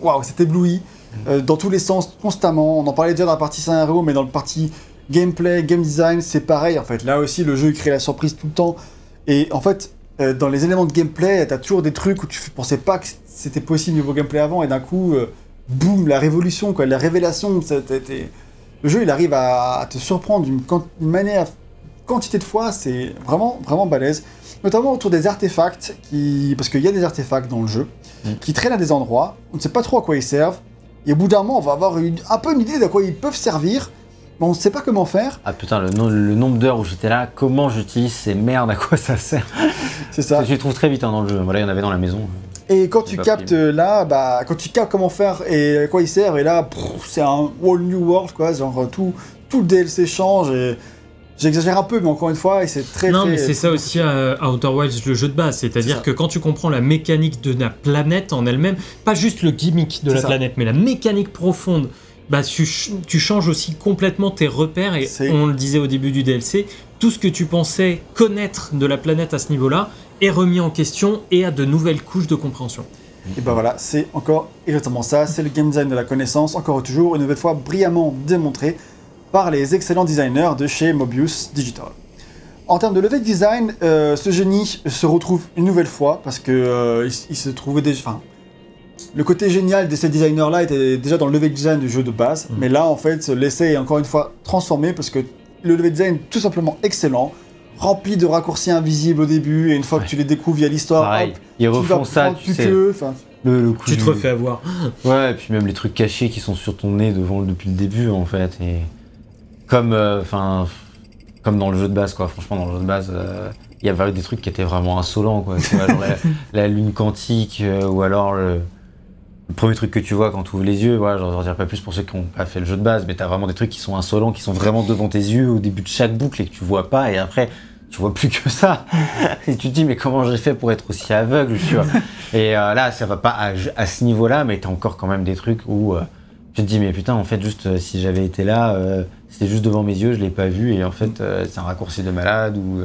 waouh, c'est ébloui euh, dans tous les sens, constamment. On en parlait déjà dans la partie scénario, mais dans le partie gameplay, game design, c'est pareil en fait. Là aussi, le jeu il crée la surprise tout le temps. Et en fait, dans les éléments de gameplay, t'as toujours des trucs où tu pensais pas que c'était possible niveau gameplay avant, et d'un coup, boum, la révolution, quoi, la révélation. t'es- Le jeu, il arrive à, à te surprendre d'une manière, quantité de fois, c'est vraiment, vraiment balèze. Notamment autour des artefacts, qui... parce qu'il y a des artefacts dans le jeu, Mm. qui traînent à des endroits, on ne sait pas trop à quoi ils servent, et au bout d'un moment, on va avoir une- un peu une idée de quoi ils peuvent servir, mais on ne sait pas comment faire. Ah putain, le, no- le nombre d'heures où j'étais là, comment j'utilise ces merdes, à quoi ça sert? [laughs] C'est ça. Je les trouve très vite hein, dans le jeu. Voilà, il y en avait dans la maison. Et quand tu captes euh, là, bah, quand tu captes comment faire et à quoi ils servent, et là, c'est un whole new world, quoi. Genre tout, tout le DLC change. Et j'exagère un peu, mais encore une fois, et c'est très. Non, très- mais c'est ça aussi à à Outer Wilds, le jeu de base. C'est C'est-à-dire que quand tu comprends la mécanique de la planète en elle-même, pas juste le gimmick de la ça. planète, mais la mécanique profonde, bah, tu, ch- tu changes aussi complètement tes repères. Et on le disait au début du DLC, tout ce que tu pensais connaître de la planète à ce niveau-là est remis en question et a de nouvelles couches de compréhension. Et ben voilà, c'est encore exactement ça. C'est le game design de la connaissance, encore et toujours, une nouvelle fois brillamment démontré par les excellents designers de chez Mobius Digital. En termes de level design, euh, ce génie se retrouve une nouvelle fois parce que euh, il, il se trouvait déjà. Enfin, le côté génial de ces designers-là était déjà dans le level design du jeu de base, Mhm. mais là en fait, l'essai est encore une fois transformé parce que le level design est tout simplement excellent, rempli de raccourcis invisibles au début, et une fois Ouais. que tu les découvres via l'histoire, hop, ils tu vas refont ça, prendre tu sais. que, enfin, Le, le coup Tu te du- refais avoir. Ouais, et puis même les trucs cachés qui sont sur ton nez devant depuis le début en fait. Et comme, euh, enfin, comme dans le jeu de base quoi. Franchement, dans le jeu de base, euh, il y avait des trucs qui étaient vraiment insolents quoi. Tu vois, genre la, [laughs] la lune quantique euh, ou alors le, le premier truc que tu vois quand tu ouvres les yeux. Voilà, j'en dirai pas plus pour ceux qui n'ont pas fait le jeu de base, mais t'as vraiment des trucs qui sont insolents, qui sont vraiment devant tes yeux au début de chaque boucle et que tu vois pas. Et après. Tu vois plus que ça. Et tu te dis, mais comment j'ai fait pour être aussi aveugle, tu vois. Et euh, là, ça va pas à, à ce niveau-là, mais t'as encore quand même des trucs où, euh, Tu te dis, mais putain, en fait, juste euh, si j'avais été là, c'était juste devant mes yeux, je l'ai pas vu, et en fait, c'est un raccourci de malade. Ou.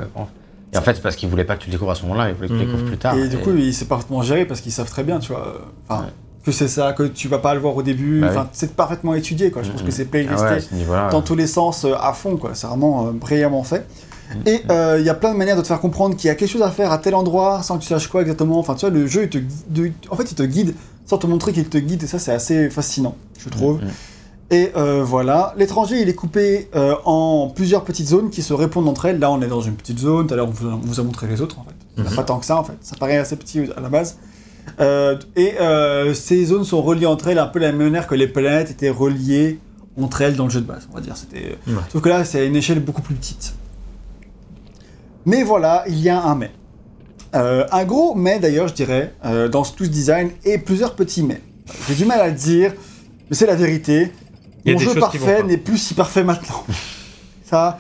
Et en fait, c'est parce qu'ils voulaient pas que tu le découvres à ce moment-là, ils voulaient que tu le découvres plus tard. Et du coup, il- c'est parfaitement géré parce qu'ils savent très bien, tu vois. Enfin, Ouais. que c'est ça, que tu vas pas le voir au début. Bah Enfin, oui. c'est parfaitement étudié, quoi. Je pense Mhm. que c'est Ah playlisté ouais, à ce niveau-là. dans tous les sens à fond, quoi. C'est vraiment brillamment fait. Et euh, il y a plein de manières de te faire comprendre qu'il y a quelque chose à faire à tel endroit sans que tu saches quoi exactement. Enfin, tu vois, le jeu, il te, de- en fait, il te guide sans te montrer qu'il te guide, et ça, c'est assez fascinant, je trouve. Et euh, voilà, l'étranger, il est coupé euh, en plusieurs petites zones qui se répondent entre elles. Là, on est dans une petite zone. Tout à l'heure, on vous, a montré les autres, en fait. A Mhm. pas tant que ça, en fait. Ça paraît assez petit à la base. Et ces zones sont reliées entre elles un peu de la même manière que les planètes étaient reliées entre elles dans le jeu de base, on va dire. C'était... Ouais. Sauf que là, c'est à une échelle beaucoup plus petite. Mais voilà, il y a un mais. Euh, un gros mais d'ailleurs, je dirais, euh, dans tout ce design, et plusieurs petits mais. J'ai du mal à le dire, mais c'est la vérité. Mon jeu parfait n'est plus si parfait maintenant. [laughs] Ça,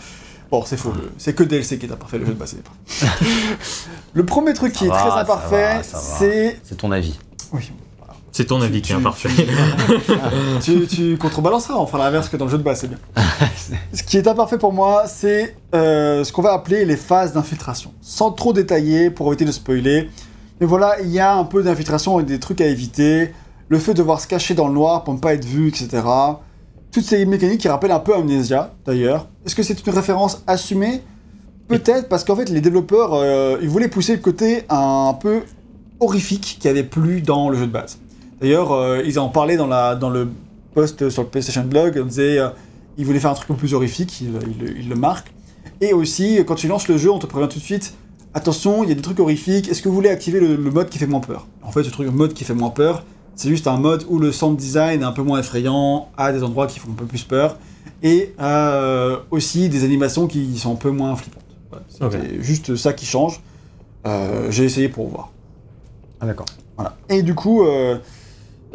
bon, c'est faux. C'est que DLC qui est imparfait, le jeu de base. [laughs] le premier truc qui Ça est va, très imparfait, c'est. C'est ton avis. Oui. C'est ton avis Tu- qui est tu- imparfait. [laughs] tu, tu contrebalanceras, on fera l'inverse que dans le jeu de base, c'est bien. [laughs] ce qui est imparfait pour moi, c'est euh, ce qu'on va appeler les phases d'infiltration. Sans trop détailler pour éviter de spoiler. Mais voilà, il y a un peu d'infiltration et des trucs à éviter. Le fait de devoir se cacher dans le noir pour ne pas être vu, etc. Toutes ces mécaniques qui rappellent un peu Amnesia, d'ailleurs. Est-ce que c'est une référence assumée? Peut-être, parce qu'en fait, les développeurs, euh, ils voulaient pousser le côté un peu horrifique qui avait plus dans le jeu de base. D'ailleurs, euh, ils en parlaient dans, la, dans le post sur le PlayStation Blog, on disait euh, ils voulaient faire un truc plus horrifique, ils, ils- ils le marquent. Et aussi, quand tu lances le jeu, on te prévient tout de suite attention, il y a des trucs horrifiques, est-ce que vous voulez activer le, le mode qui fait moins peur? En fait, ce truc, le mode qui fait moins peur, c'est juste un mode où le sound design est un peu moins effrayant, à des endroits qui font un peu plus peur, et euh, aussi des animations qui sont un peu moins flippantes. Voilà, c'est juste ça qui change. Euh, J'ai essayé pour voir. Ah, d'accord. Voilà. Et du coup, euh,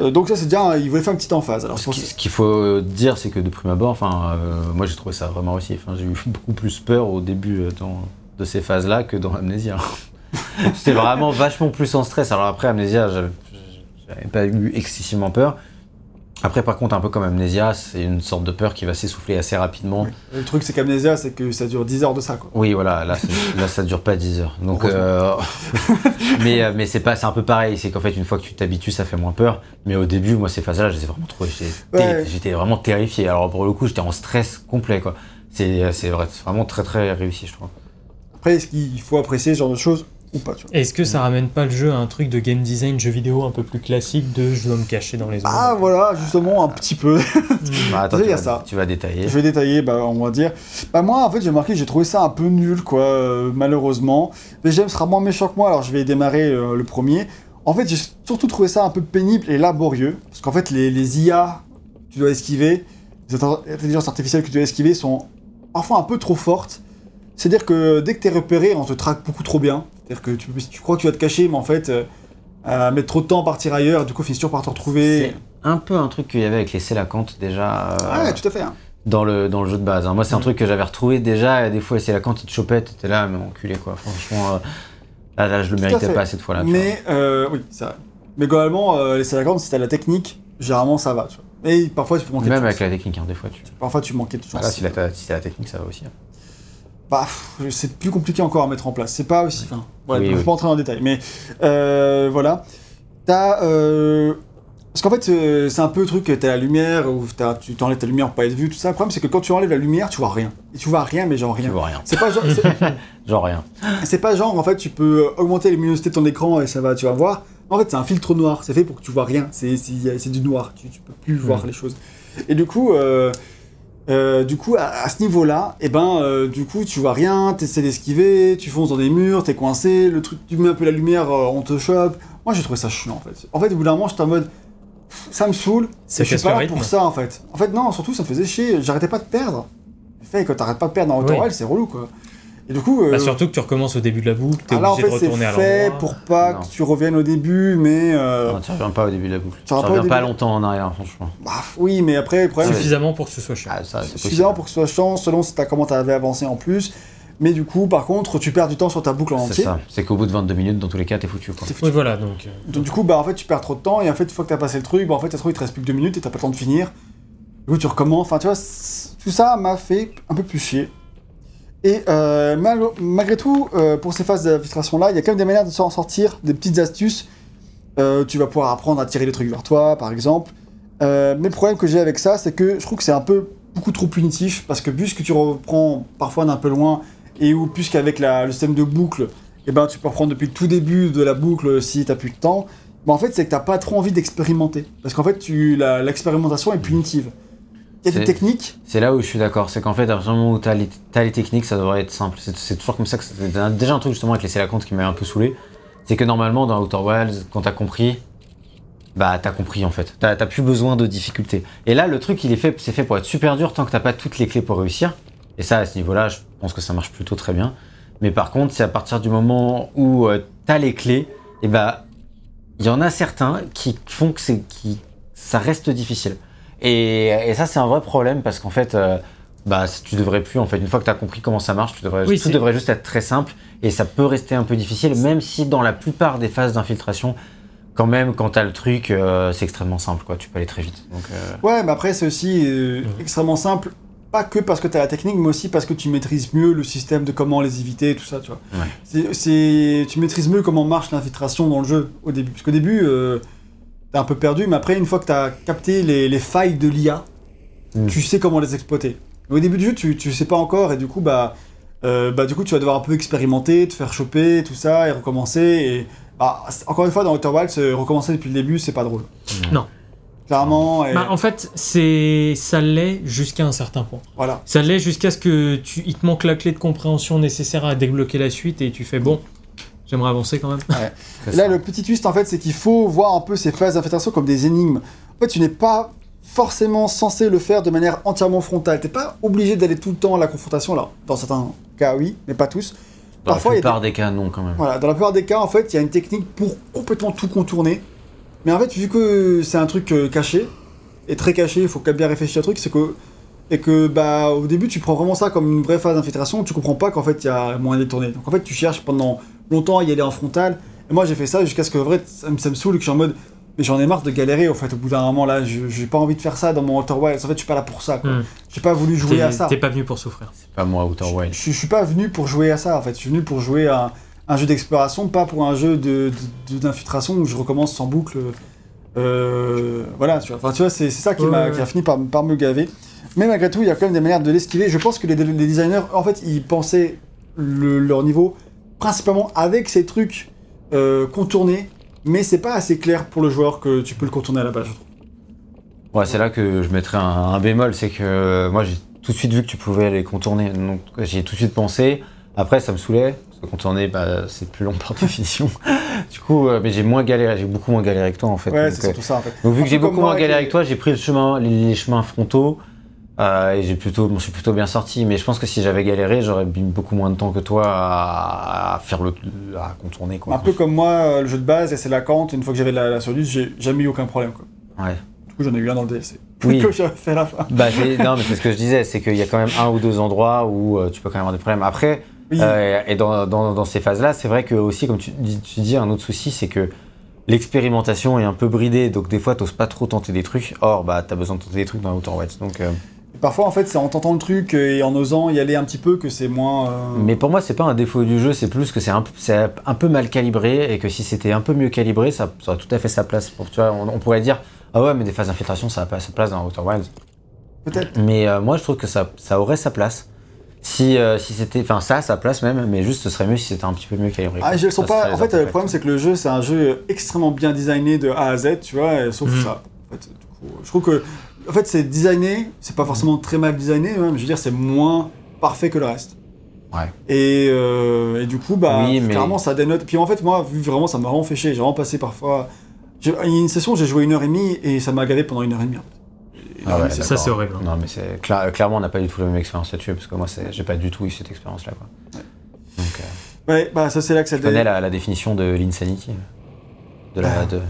euh, donc ça c'est bien, il voulait faire une petite emphase. Alors, Ce qu'il faut dire, c'est que de prime abord, enfin, euh, moi j'ai trouvé ça vraiment réussi. Enfin, j'ai eu [laughs] beaucoup plus peur au début euh, dans- de ces phases-là que dans Amnesia. [laughs] C'était vraiment vachement plus en stress. Alors après, j'avais j'avais pas eu excessivement peur. Après, par contre, un peu comme Amnesia, c'est une sorte de peur qui va s'essouffler assez rapidement. Le truc c'est qu'Amnesia, c'est que ça dure 10 heures de ça. Quoi. Oui, voilà, là, ça dure pas 10 heures. Donc, Heureusement. euh, [laughs] mais euh, mais c'est pas, c'est un peu pareil. C'est qu'en fait, une fois que tu t'habitues, ça fait moins peur. Mais au début, moi, ces phases-là, ai vraiment trop. J'étais Ouais. j'étais vraiment terrifié. Alors pour le coup, j'étais en stress complet, quoi. C'est c'est vrai, c'est vraiment très très réussi, je trouve. Après, est-ce qu'il faut apprécier ce genre de choses? Ou pas Est-ce que ça ramène pas le jeu à un truc de game design jeu vidéo un peu plus classique de je dois me cacher dans les Ah voilà, justement, un petit peu. [laughs] Bah, attends, tu, vas, ça. tu vas détailler. Je vais détailler, bah, on va dire. Bah, moi, en fait, j'ai marqué, j'ai trouvé ça un peu nul, quoi, euh, malheureusement. Mais James sera moins méchant que moi, alors je vais démarrer euh, le premier. En fait, j'ai surtout trouvé ça un peu pénible et laborieux. Parce qu'en fait, les, les IA que tu dois esquiver, les intelli- intelligences artificielles que tu dois esquiver sont parfois un peu trop fortes. C'est-à-dire que dès que t'es repéré, on te traque beaucoup trop bien. C'est-à-dire que tu, tu crois que tu vas te cacher, mais en fait, euh, mettre trop de temps à partir ailleurs, du coup, finis toujours par te retrouver. C'est un peu un truc qu'il y avait avec les Sélacantes déjà euh, Ouais, tout à fait. hein. dans, le, dans le jeu de base. hein. Moi, c'est un Mm. truc que j'avais retrouvé déjà. Et des fois, les Sélacantes, ils te chopaient, t'étais là, mais enculé, quoi. Franchement, euh, là, là, je le Tout méritais pas cette fois-là. Mais euh, oui, c'est vrai. Mais globalement, euh, les Salacornes, si t'as la technique, généralement ça va. Tu vois. Mais parfois tu peux manquer Même de avec chance. la technique, hein, des fois, tu. Parfois tu manquais de chance. Voilà, si, la, si t'as la technique, ça va aussi. Bah, c'est plus compliqué encore à mettre en place. C'est pas aussi. Enfin, ouais, Oui, je vais oui. pas entrer dans le détail. Mais euh, voilà. T'as. Euh... Parce qu'en fait, euh, c'est un peu le truc, t'as la lumière, ou tu t'enlèves ta lumière pour pas être vu, tout ça. Le problème, c'est que quand tu enlèves la lumière, tu vois rien. Et tu vois rien, mais genre Tu rien. vois rien. C'est pas genre. [laughs] Genre rien. C'est pas genre, en fait, tu peux augmenter la luminosité de ton écran et ça va, tu vas voir. En fait, c'est un filtre noir. C'est fait pour que tu vois rien. C'est du noir. Tu, tu peux plus voir les choses. Et du coup, euh, euh, du coup, à, à ce niveau-là, et ben, euh, du coup, tu vois rien. T'essaies d'esquiver. Tu fonces dans des murs. T'es coincé. Le truc, tu mets un peu la lumière, euh, on te chope. Moi, j'ai trouvé ça chiant, en fait. En fait, au bout d'un moment, j'étais en mode, ça me saoule. Je suis pas là pour ça, en fait. En fait, non. Surtout, ça me faisait chier. J'arrêtais pas de perdre. En fait, quand t'arrêtes pas de perdre dans Oui. Autorel, c'est relou, quoi. Et du coup, euh, Bah, surtout que tu recommences au début de la boucle, t'es ah là, en obligé fait, de c'est retourner à fait l'endroit. pour pas Non. que tu reviennes au début, mais. euh, Non, tu reviens pas au début de la boucle. Tu Tu reviens pas reviens longtemps en arrière, franchement. bah, oui, mais après, le problème. Suffisamment pour que ce soit chiant. Ah, ça, c'est c'est suffisamment possible. pour que ce soit chiant, selon si t'as- comment t'avais avancé en plus. Mais du coup, par contre, tu perds du temps sur ta boucle en C'est entier. ça. C'est qu'au bout de 22 minutes, dans tous les cas, t'es foutu. Quoi. C'est foutu. Oui, voilà, donc. euh, Donc du coup, bah en fait, tu perds trop de temps et en fait, une fois que t'as passé le truc, bah en fait, ça se trouve, il te reste plus que deux minutes et t'as pas le temps de finir. Du coup, tu recommences. Enfin, tu vois, tout ça m'a fait un peu plus chier. Et euh, mal- malgré tout, euh, pour ces phases d'infiltration-là, il y a quand même des manières de s'en sortir, des petites astuces. Euh, tu vas pouvoir apprendre à tirer les trucs vers toi, par exemple. Mais le problème que j'ai avec ça, c'est que je trouve que c'est un peu beaucoup trop punitif parce que puisque tu reprends parfois d'un peu loin et ou puisqu'avec le système de boucle, eh ben, tu peux reprendre depuis le tout début de la boucle si tu plus de temps. Ben, en fait, c'est que t'as pas trop envie d'expérimenter. Parce qu'en fait, tu, l'expérimentation est punitive. Il y a des C'est- techniques. C'est là où je suis d'accord. C'est qu'en fait, à partir du moment où les, t'as les techniques, ça devrait être simple. C'est toujours comme ça que c'est un- déjà un truc justement avec les la compte qui m'a un peu saoulé. C'est que normalement, dans Outer Wilds, quand t'as compris, bah t'as compris en fait. T'as plus besoin de difficultés. Et là, le truc, il est fait, c'est fait pour être super dur tant que t'as pas toutes les clés pour réussir. Et ça, à ce niveau-là, je pense que ça marche plutôt très bien. Mais par contre, c'est à partir du moment où euh, t'as les clés, et bah il y en a certains qui font que qui ça reste difficile. Et, et ça, c'est un vrai problème parce qu'en fait, euh, bah, tu devrais plus, en fait, une fois que tu as compris comment ça marche, tu devrais, Oui, tout devrait juste être très simple et ça peut rester un peu difficile, même si dans la plupart des phases d'infiltration, quand même, quand tu as le truc, euh, c'est extrêmement simple, quoi. Tu peux aller très vite. Donc, euh, Ouais, mais après, c'est aussi euh, Mhm. extrêmement simple. Pas que parce que tu as la technique, mais aussi parce que tu maîtrises mieux le système de comment les éviter, tout ça, tu vois. Ouais. C'est- tu maîtrises mieux comment marche l'infiltration dans le jeu au début. Parce qu'au début, euh, t'es un peu perdu, mais après, une fois que tu as capté les, les failles de l'IA, Mm. tu sais comment les exploiter. Mais au début du jeu, tu, tu sais pas encore, et du coup, bah, euh, bah, du coup, tu vas devoir un peu expérimenter, te faire choper, tout ça, et recommencer. Et bah, encore une fois, dans Outer Wilds, euh, recommencer depuis le début, c'est pas drôle. Non. Clairement, et Bah, en fait, c'est ça l'est jusqu'à un certain point. voilà. Ça l'est jusqu'à ce que tu il te manque la clé de compréhension nécessaire à débloquer la suite et tu fais bon. J'aimerais avancer quand même. Et [laughs] là, ça. le petit twist, en fait, c'est qu'il faut voir un peu ces phases d'infiltration comme des énigmes. En fait, tu n'es pas forcément censé le faire de manière entièrement frontale. T'es pas obligé d'aller tout le temps à la confrontation, là. Dans certains cas, oui, mais pas tous. Dans parfois, il y la a plupart des cas, non, quand même. Voilà, dans la plupart des cas, en fait, il y a une technique pour complètement tout contourner. Mais en fait, vu que c'est un truc euh, caché, et très caché, il faut quand même bien réfléchir au truc, c'est que. Et que, bah, au début, tu prends vraiment ça comme une vraie phase d'infiltration, tu comprends pas qu'en fait, il y a moyen de détourner. Donc, en fait, tu cherches pendant longtemps à y aller en frontal. Et moi, j'ai fait ça jusqu'à ce que, en vrai, ça me, ça me saoule, que je suis en mode. Mais j'en ai marre de galérer, en fait, au bout d'un moment, là, je- j'ai pas envie de faire ça dans mon Outer Wilds. En fait, je suis pas là pour ça, quoi. Hmm. J'ai pas voulu jouer à ça. t'es pas venu pour souffrir. C'est pas moi, Outer Je, Wild. je, je suis pas venu pour jouer à ça en fait, je suis venu pour jouer à un, un jeu d'exploration, pas pour un jeu de- de- de- d'infiltration où je recommence sans boucle. Euh, voilà, tu vois, enfin, tu vois c'est c'est ça qui, Ouais, m'a, ouais, qui a fini par, par me gaver. Mais malgré tout, il y a quand même des manières de l'esquiver. Je pense que les, les designers, en fait, ils pensaient le- leur niveau principalement avec ces trucs euh, contournés, mais c'est pas assez clair pour le joueur que tu peux le contourner à la base, je trouve. Ouais, c'est là que je mettrais un, un bémol, c'est que euh, moi j'ai tout de suite vu que tu pouvais les contourner, donc j'y ai tout de suite pensé. Après, ça me saoulait, parce que contourner, bah, c'est plus long par [laughs] définition. du coup, euh, mais j'ai moins galéré, j'ai beaucoup moins galéré que toi en fait. Ouais, c'est surtout ça en fait. donc vu que j'ai beaucoup moi moins galéré les- avec toi, j'ai pris le chemin, les, les chemins frontaux. Euh, et j'ai plutôt, je suis plutôt bien sorti, mais je pense que si j'avais galéré, j'aurais mis beaucoup moins de temps que toi à, à faire le, à contourner quoi. Un peu comme moi, euh, le jeu de base, et c'est la Kant, une fois que j'avais la, la j'ai jamais eu aucun problème. Quoi. Ouais. Du coup, j'en ai eu un dans le DLC. [laughs] Oui. que j'avais fait à la fin. Bah, non, mais c'est ce que je disais, c'est qu'il y a quand même un ou deux endroits où euh, tu peux quand même avoir des problèmes. Après, Oui. euh, et dans, dans, dans ces phases-là, c'est vrai que aussi, comme tu dis, tu dis, un autre souci, c'est que l'expérimentation est un peu bridée, donc des fois, t'oses pas trop tenter des trucs. Or, bah, t'as besoin de tenter des trucs dans Outer Wilds. Donc, parfois, en fait, c'est en tentant le truc et en osant y aller un petit peu que c'est moins. euh, Mais pour moi, c'est pas un défaut du jeu, c'est plus que c'est un, peu- c'est un peu mal calibré et que si c'était un peu mieux calibré, ça, ça aurait tout à fait sa place. Pour, tu vois, on, on pourrait dire, ah ouais, mais des phases d'infiltration, ça n'a pas sa place dans Outer Wilds. Peut-être. Mais euh, moi, je trouve que ça, ça aurait sa place. Si, euh, si c'était. Enfin, ça a sa place même, mais juste ce serait mieux si c'était un petit peu mieux calibré. Ah, je le sens pas. En fait, le problème, c'est que le jeu, c'est un jeu extrêmement bien designé de A à Z, tu vois, sauf Mhm. ça. En fait, du coup, je trouve que. En fait, c'est designé, c'est pas forcément très mal designé, hein, mais je veux dire, c'est moins parfait que le reste. Ouais. Et, euh, et du coup, bah, Oui, mais- clairement, ça dénote. Puis en fait, moi, vu vraiment, ça m'a vraiment fait chier. J'ai vraiment passé parfois. Il y a une session, j'ai joué une heure et demie et ça m'a gavé pendant une heure et demie. Ah ouais, Ça, c'est horrible, hein. Non, mais c'est cla- clairement, on n'a pas du tout la même expérience là-dessus, parce que moi, j'ai pas du tout eu cette expérience-là. quoi. Donc, euh, Ouais, bah ça c'est là que ça je connais la, la définition de l'insanity. De la. Ah. De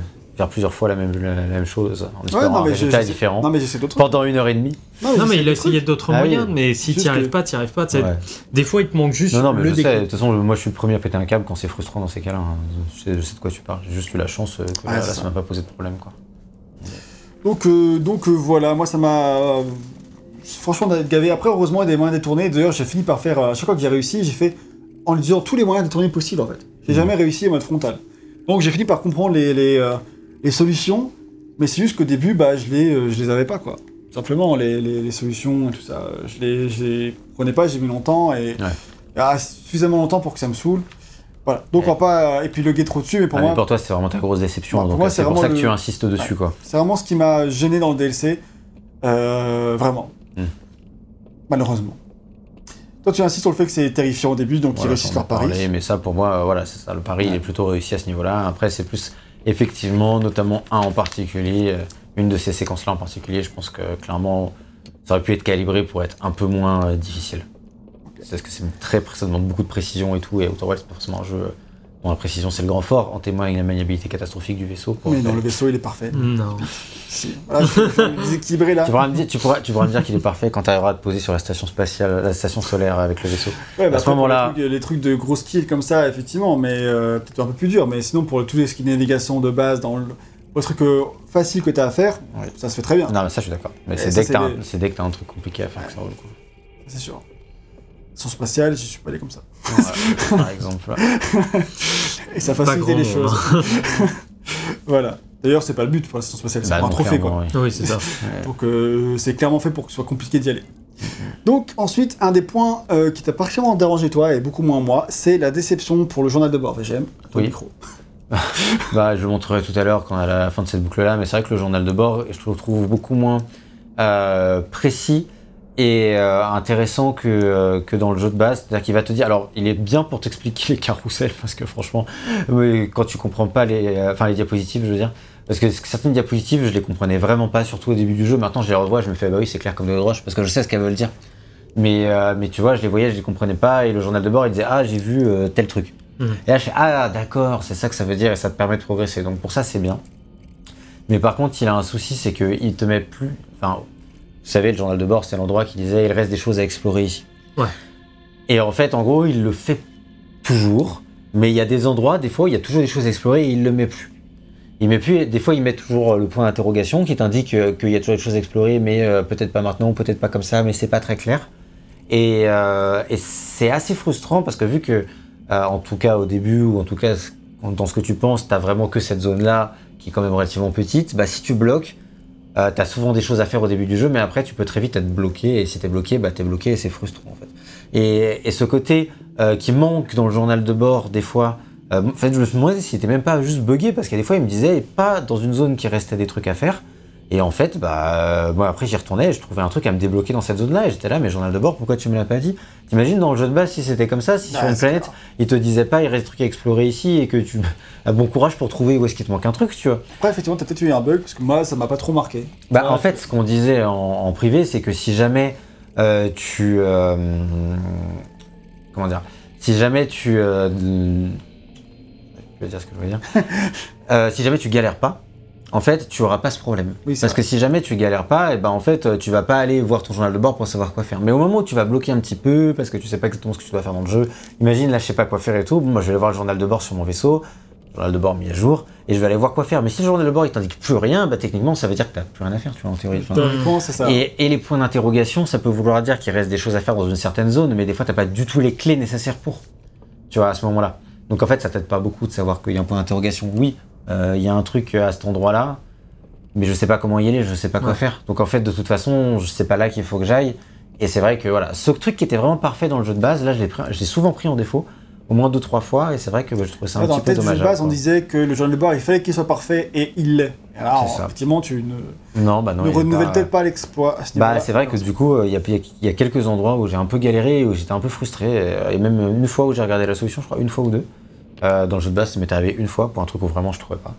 faire plusieurs fois la même, la, même chose en Ouais, espérant non, un mais résultat différent Non, mais d'autres pendant une heure et demie. Non, mais il a essayé d'autres Ah oui. moyens, mais si Juste t'y arrives que- pas, t'y arrives pas. tu. Ouais. Des fois, il te manque juste Non, non, mais le je sais, de toute façon, moi je suis le premier à péter un câble quand c'est frustrant dans ces cas-là. hein. Je, sais, je sais de quoi tu parles. J'ai juste eu la chance euh, que Ouais, là, ça m'a pas posé de problème. Quoi. Donc, euh, donc euh, voilà, moi ça m'a. euh, franchement, d'être gavé. Après, heureusement, il y a des moyens détournés. D'ailleurs, j'ai fini par faire. euh, À chaque fois que j'ai réussi, j'ai fait en utilisant tous les moyens détournés possibles en fait. J'ai Mhm. jamais réussi en mode frontal. Donc, j'ai fini par comprendre les, les, euh, les solutions. Mais c'est juste qu'au début, bah, je les, euh, je les avais pas quoi. Simplement, les, les, les solutions et tout ça. euh, Je les, je les prenais pas, j'ai mis longtemps et. ah, suffisamment longtemps pour que ça me saule. Voilà. Donc, Ouais. on va pas euh, épiloguer trop dessus, mais pour Ah, moi. mais pour toi, c'est vraiment ta grosse déception. Donc c'est pour ça que le- tu insistes dessus. quoi. C'est vraiment ce qui m'a gêné dans le DLC. Euh, vraiment. Hmm. Malheureusement. Toi, tu insistes sur le fait que c'est terrifiant au début, donc ils Voilà, réussissent on en leur pari. mais ça, pour moi, euh, voilà, c'est ça. Le pari, il est plutôt réussi à ce niveau-là. Après, c'est plus effectivement, notamment un en particulier, euh, une de ces séquences-là en particulier. Je pense que clairement, ça aurait pu être calibré pour être un peu moins euh, difficile. C'est parce que c'est très, ça demande beaucoup de précision et tout. Et Outer Wilds, c'est pas forcément un jeu dont la précision c'est le grand fort. En témoigne la maniabilité catastrophique du vaisseau. Pour Mais non, le vaisseau, il est parfait. Non. [laughs] Si. Voilà, je me déséquilibrer là. Tu pourras, me dire, tu, pourras, tu pourras me dire qu'il est parfait quand tu arriveras à te poser sur la station spatiale, la station solaire avec le vaisseau. Ouais, à ce moment-là- Les trucs, les trucs de gros skills comme ça, effectivement, mais euh, peut-être un peu plus dur. Mais sinon, pour tous les skills de navigation de base, dans le, le truc euh, facile que tu as à faire, Ouais. ça se fait très bien. Non, mais ça, je suis d'accord. Mais c'est dès, que un- les- dès que t'as un truc compliqué à faire que ça vaut le coup. C'est sûr. Sans spatial, je suis pas allé comme ça. Ouais, par exemple. [laughs] Et ça grand les choses. [laughs] Voilà. D'ailleurs, c'est pas le but pour la station spatiale, c'est Bah un trophée quoi. oui. Oui, c'est ça. Donc euh, c'est clairement fait pour que ce soit compliqué d'y aller. Donc ensuite, un des points euh, qui t'a particulièrement dérangé toi et beaucoup moins moi, c'est la déception pour le journal de bord VGM. Ton Oui. micro. [laughs] Bah, je le montrerai tout à l'heure quand à la fin de cette boucle-là, mais c'est vrai que le journal de bord, je le trouve beaucoup moins euh, précis et euh, intéressant que, euh, que dans le jeu de base. C'est-à-dire qu'il va te dire, alors il est bien pour t'expliquer les carousels, parce que franchement, quand tu comprends pas les, euh, enfin les diapositives, je veux dire, parce que certaines diapositives, je les comprenais vraiment pas, surtout au début du jeu. Maintenant, je les revois, je me fais, bah oui, c'est clair comme de roche, parce que je sais ce qu'elles veulent dire. Mais, mais tu vois, je les voyais, je les comprenais pas, et le journal de bord, il disait, ah, j'ai vu tel truc. Mhm. Et là, je fais, ah, d'accord, c'est ça que ça veut dire, et ça te permet de progresser. Donc pour ça, c'est bien. Mais par contre, il a un souci, c'est qu'il te met plus. Enfin, vous savez, le journal de bord, c'est l'endroit qui disait, il reste des choses à explorer ici. Ouais. Et en fait, en gros, il le fait toujours, mais il y a des endroits, des fois, il y a toujours des choses à explorer et il le met plus. Il met plus, des fois, il met toujours le point d'interrogation qui t'indique euh, qu'il y a toujours des choses à explorer, mais euh, peut-être pas maintenant, peut-être pas comme ça, mais c'est pas très clair. Et, euh, et c'est assez frustrant parce que vu que, euh, en tout cas au début, ou en tout cas dans ce que tu penses, t'as vraiment que cette zone-là qui est quand même relativement petite, bah si tu bloques, euh, t'as souvent des choses à faire au début du jeu, mais après tu peux très vite être bloqué, et si t'es bloqué, bah t'es bloqué et c'est frustrant en fait. Et, et ce côté euh, qui manque dans le journal de bord des fois, euh, en fait je me suis demandé s'il même pas juste buggé, parce a des fois il me disait pas dans une zone qui restait des trucs à faire, et en fait, bah, euh, moi après j'y retournais et je trouvais un truc à me débloquer dans cette zone-là et j'étais là, mais journal de bord, pourquoi tu me l'as pas dit? T'imagines dans le jeu de base si c'était comme ça, si sur une planète clair. il te disait pas il reste des trucs à explorer ici et que tu [laughs] as bon courage pour trouver où est-ce qu'il te manque un truc, tu vois. Après, effectivement, t'as peut-être eu un bug parce que moi, ça m'a pas trop marqué. Bah, Ouais, en fait, ce qu'on disait en, en privé, c'est que si jamais euh, tu. euh, comment dire Si jamais tu. euh, je vais dire ce que je veux dire. [laughs] Euh, si jamais tu galères pas, en fait, tu auras pas ce problème. Oui, Parce vrai. que si jamais tu galères pas, et ben en fait, tu vas pas aller voir ton journal de bord pour savoir quoi faire. Mais au moment où tu vas bloquer un petit peu, parce que tu sais pas exactement ce que tu dois faire dans le jeu, imagine là, je sais pas quoi faire et tout, bon, moi je vais aller voir le journal de bord sur mon vaisseau, journal de bord mis à jour, et je vais aller voir quoi faire. Mais si le journal de bord il t'indique plus rien, bah techniquement ça veut dire que t'as plus rien à faire, tu vois, en théorie. Enfin, ça. et, et les points d'interrogation, ça peut vouloir dire qu'il reste des choses à faire dans une certaine zone, mais des fois, t'as pas du tout les clés nécessaires pour. Tu vois, à ce moment-là. Donc en fait, ça t'aide pas beaucoup de savoir qu'il y a un point d'interrogation. Oui, euh, il y a un truc à cet endroit-là, mais je sais pas comment y aller, je sais pas quoi Ouais. faire. Donc en fait, de toute façon, je sais pas là qu'il faut que j'aille. Et c'est vrai que voilà, ce truc qui était vraiment parfait dans le jeu de base, là, je l'ai souvent pris en défaut, au moins deux trois fois, et c'est vrai que bah, je trouvais ça un Ouais, dans petit le peu jeu de base, on disait que le journal de bord, il fallait qu'il soit parfait et il l'est. Alors, effectivement, tu ne, Non, bah non. ne renouvelles pas- peut-être pas l'exploit à ce Bah, c'est vrai que du coup, euh, il y, y a quelques endroits où j'ai un peu galéré, où j'étais un peu frustré, euh, et même une fois où j'ai regardé la solution, je crois une fois ou deux. Euh, dans le jeu de base, ça m'était arrivé une fois pour un truc où vraiment je trouvais pas.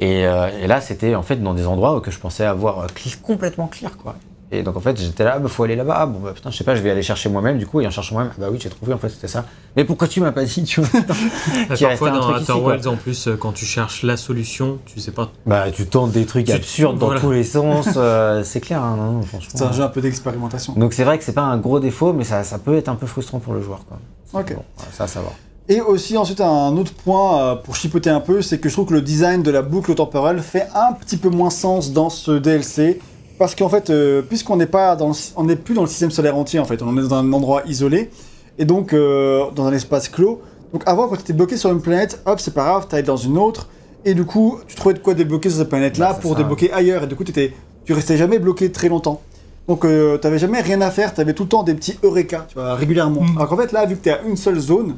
Et, euh, et là, c'était en fait dans des endroits où que je pensais avoir euh, clear- complètement clear, quoi. Et donc en fait, j'étais là, bah, faut aller là-bas. Ah, Bon, bah putain, je sais pas, je vais aller chercher moi-même. Du coup, et en cherchant moi-même, ah, bah oui, j'ai trouvé, en fait, c'était ça. Mais pourquoi tu m'as pas dit, tu vois [laughs] Parfois dans Outer en plus, quand tu cherches la solution, tu sais pas. Bah, tu tentes des trucs Tu- absurdes dans voilà. tous les sens, [laughs] euh, c'est clair, hein, non, non, franchement. C'est un jeu un peu d'expérimentation. Donc c'est vrai que c'est pas un gros défaut, mais ça, ça peut être un peu frustrant pour le joueur, quoi. Ok. Bon, ça, ça va. Et aussi, ensuite, un autre point euh, pour chipoter un peu, c'est que je trouve que le design de la boucle temporelle fait un petit peu moins sens dans ce DLC. Parce qu'en fait, euh, puisqu'on n'est pas dans le sy- on n'est plus dans le système solaire entier, en fait, on est dans un endroit isolé, et donc euh, dans un espace clos. Donc avant, quand tu étais bloqué sur une planète, hop, c'est pas grave, t'allais dans une autre, et du coup, tu trouvais de quoi débloquer sur cette planète-là pour ça. débloquer ailleurs, et du coup, t'étais- tu restais jamais bloqué très longtemps. Donc euh, t'avais jamais rien à faire, t'avais tout le temps des petits eureka, tu vois, régulièrement. Mm. Alors qu'en fait, là, vu que t'es à une seule zone,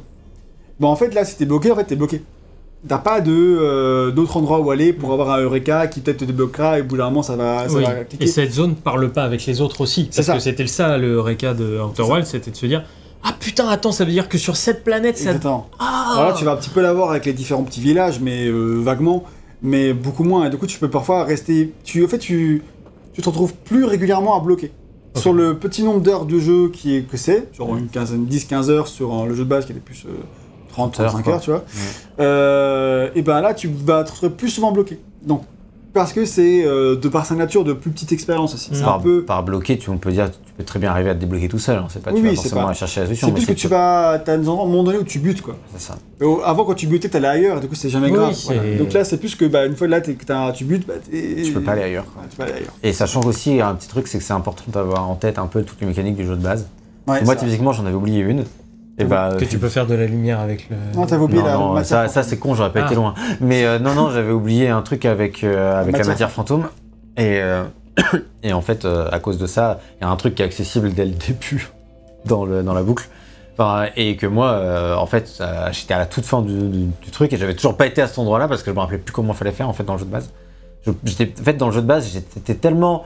bah en fait, là, si t'es bloqué, en fait, t'es bloqué. T'as pas de euh, d'autre endroit où aller pour avoir un Eureka qui peut-être te débloquera et au bout d'un moment ça va, ça Oui. va cliquer. Et cette zone parle pas avec les autres aussi. C'est Parce ça. que c'était ça, le Reka de Outer. Wilds, c'était de se dire Ah putain, attends, ça veut dire que sur cette planète, ça. Exactement. Ah Alors là, tu vas un petit peu l'avoir avec les différents petits villages, mais euh, vaguement, mais beaucoup moins. Et du coup, tu peux parfois rester. Tu, en fait, tu, tu te retrouves plus régulièrement à bloquer. Sur le petit nombre d'heures de jeu qui est, que c'est, genre une quinzaine, 10-15 heures sur euh, le jeu de base qui était plus 30-35 heures, heures, quoi. tu vois. Euh, et ben là, tu vas te retrouver plus souvent bloqué. Donc, parce que c'est euh, de par sa nature de plus petite expérience aussi. Par, peu. par bloquer, tu, on peut dire, tu peux très bien arriver à te débloquer tout seul. hein. C'est pas, Oui, tu vas oui, forcément pas- aller chercher la solution. C'est plus que tu vas. T'as un moment donné où tu butes, quoi. C'est ça. Avant, quand tu butais, t'allais ailleurs, et du coup, c'est jamais Oui, grave. voilà. Donc là, c'est plus que, bah, une fois là, t'as- tu butes, bah, Tu peux pas aller ailleurs. quoi. Ouais, tu peux aller ailleurs. Et ça change aussi un petit truc, c'est que c'est important d'avoir en tête un peu toutes les mécaniques du jeu de base. Ouais, Moi, typiquement, j'en avais oublié une. Et bah, Que tu peux faire de la lumière avec le. Non, t'avais oublié non, la non, matière ça, c'est con, j'aurais pas Ah. été loin. Mais euh, non, non, j'avais oublié un truc avec, euh, avec la matière matière fantôme. Et, euh, [coughs] et en fait, euh, à cause de ça, il y a un truc qui est accessible dès le début dans, le, dans la boucle. Enfin, et que moi, euh, en fait, euh, j'étais à la toute fin du, du- du truc et j'avais toujours pas été à cet endroit-là parce que je me rappelais plus comment fallait faire en fait dans le jeu de base. Je- J'étais, en fait, dans le jeu de base, j'étais tellement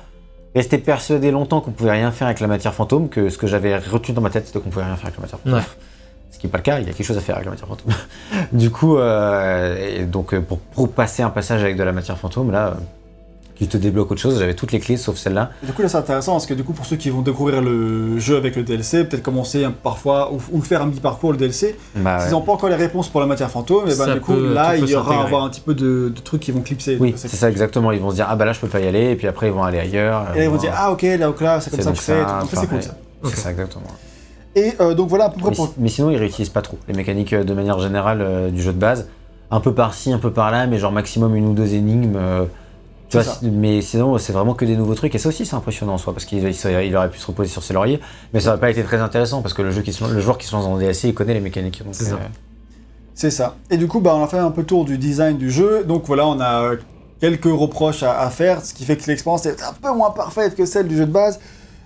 resté persuadé longtemps qu'on pouvait rien faire avec la matière fantôme que ce que j'avais retenu dans ma tête, c'était qu'on pouvait rien faire avec la matière fantôme. Ouais. Ce qui n'est pas le cas, il y a quelque chose à faire avec la matière fantôme. [laughs] du coup, euh, et donc euh, pour, pour passer un passage avec de la matière fantôme, là, qui te débloque autre chose, j'avais toutes les clés sauf celle-là. Du coup, là, c'est intéressant parce que du coup, pour ceux qui vont découvrir le jeu avec le DLC, peut-être commencer parfois ou, ou faire un petit parcours le DLC, Bah, s'ils ouais. n'ont pas encore les réponses pour la matière fantôme, et ben Ça du coup, peut- là, il y aura avoir un petit peu de, de trucs qui vont clipser. Oui, c'est ça exactement. Ils vont se dire ah bah là je peux pas y aller et puis après ils vont aller ailleurs. Et là, ils vont dire, ah ok, là, là, c'est comme ça que je fais. c'est cool ça. C'est ça exactement. Et euh, donc voilà à peu près Mais, pour. mais sinon ils réutilisent pas trop les mécaniques euh, de manière générale euh, du jeu de base. Un peu par-ci, un peu par-là, mais genre maximum une ou deux énigmes. euh, tu vois, mais sinon c'est vraiment que des nouveaux trucs et ça aussi c'est impressionnant en soi parce qu'il il aurait pu se reposer sur ses lauriers, mais ça aurait pas été très intéressant parce que le, jeu qui se, le joueur qui se lance dans DLC il connaît les mécaniques. C'est ça. euh, C'est ça. Et du coup, bah, on a fait un peu le tour du design du jeu. Donc voilà, on a quelques reproches à, à faire, ce qui fait que l'expérience est un peu moins parfaite que celle du jeu de base,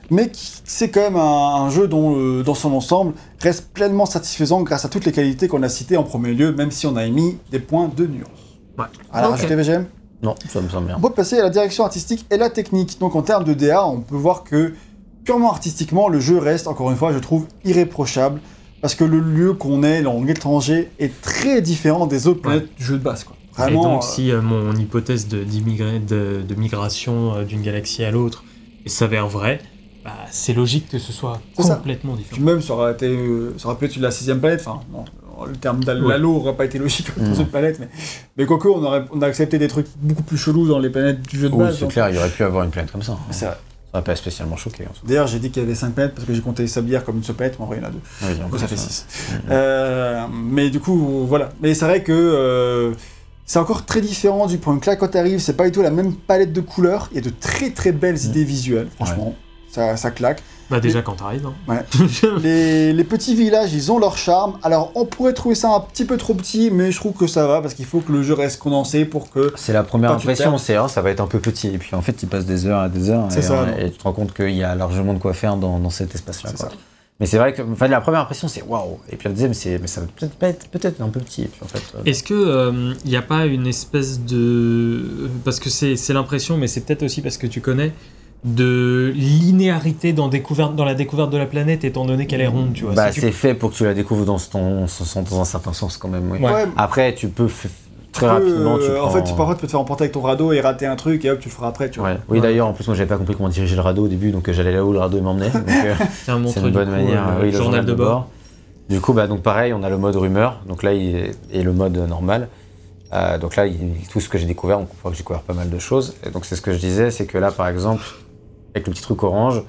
mais c'est quand même un, un jeu dont, euh, dans son ensemble, reste pleinement satisfaisant grâce à toutes les qualités qu'on a citées en premier lieu, même si on a émis des points de nuance. Ouais. Alors, Ok. rajouter VGM Non, ça me semble bien. On peut passer à la direction artistique et la technique. Donc en termes de DA, on peut voir que purement artistiquement, le jeu reste, encore une fois, je trouve irréprochable. Parce que le lieu qu'on est, dans l'étranger, est très différent des autres planètes du jeu de base. Quoi. Et donc, euh, si euh, mon hypothèse de, de, de migration euh, d'une galaxie à l'autre s'avère vraie, bah, c'est logique que ce soit ça. complètement Puis différent. même, ça aurait, été, euh, ça aurait pu être la sixième planète. Enfin, le terme Ouais. d'Halo aurait pas été logique pour Mm. cette planète. Mais, mais quoique, on, aurait, on a accepté des trucs beaucoup plus chelous dans les planètes du jeu de Oui, base. c'est clair, il aurait pu avoir une planète comme ça. hein. Ça aurait pas spécialement choqué. D'ailleurs, j'ai dit qu'il y avait 5 planètes parce que j'ai compté Sablière comme une sopette, mais en vrai, il y en a deux. Oui, en Donc ça fait euh, 6. mais du coup, voilà. Mais c'est vrai que euh, c'est encore très différent du point que là, quand t'arrives, c'est pas du tout la même palette de couleurs. Il y a de très très belles idées visuelles, franchement. Ça, ça claque. Bah, déjà, quand t'arrives. hein. Ouais. [laughs] Les, les petits villages, ils ont leur charme. Alors, on pourrait trouver ça un petit peu trop petit, mais je trouve que ça va parce qu'il faut que le jeu reste condensé pour que. C'est la première impression, c'est hein, ça va être un peu petit. Et puis en fait, il passe des heures à des heures. C'est et, ça, euh, et tu te rends compte qu'il y a largement de quoi faire dans, dans cet espace-là. C'est quoi. ça. Mais c'est vrai que enfin, la première impression, c'est waouh. Et puis la deuxième, c'est mais ça va peut-être pas être peut-être un peu petit. Et puis en fait, euh, Est-ce que il n'y a pas une espèce de parce que c'est c'est l'impression, mais c'est peut-être aussi parce que tu connais de linéarité dans découverte dans la découverte de la planète, étant donné qu'elle est ronde, tu vois. bah, Si tu- c'est fait pour que tu la découvres dans, ton, dans un certain sens quand même. oui. Ouais. Ouais, Après, tu peux très rapidement, tu euh, En fait, parfois, tu peux te faire emporter avec ton radeau et rater un truc et hop, tu le feras après, tu vois. Ouais. Oui, Ouais. d'ailleurs, en plus, moi, j'avais pas compris comment diriger le radeau au début, donc euh, j'allais là où le radeau m'emmenait. Euh, [laughs] montre c'est une du bonne coup, manière. euh, oui, le journal de bord. Du coup, bah, donc pareil, on a le mode rumeur. Donc là, il est- et le mode normal. Euh, donc là, il- tout ce que j'ai découvert, donc on voit que j'ai découvert pas mal de choses. Et donc c'est ce que je disais, c'est que là, par exemple, avec le petit truc orange,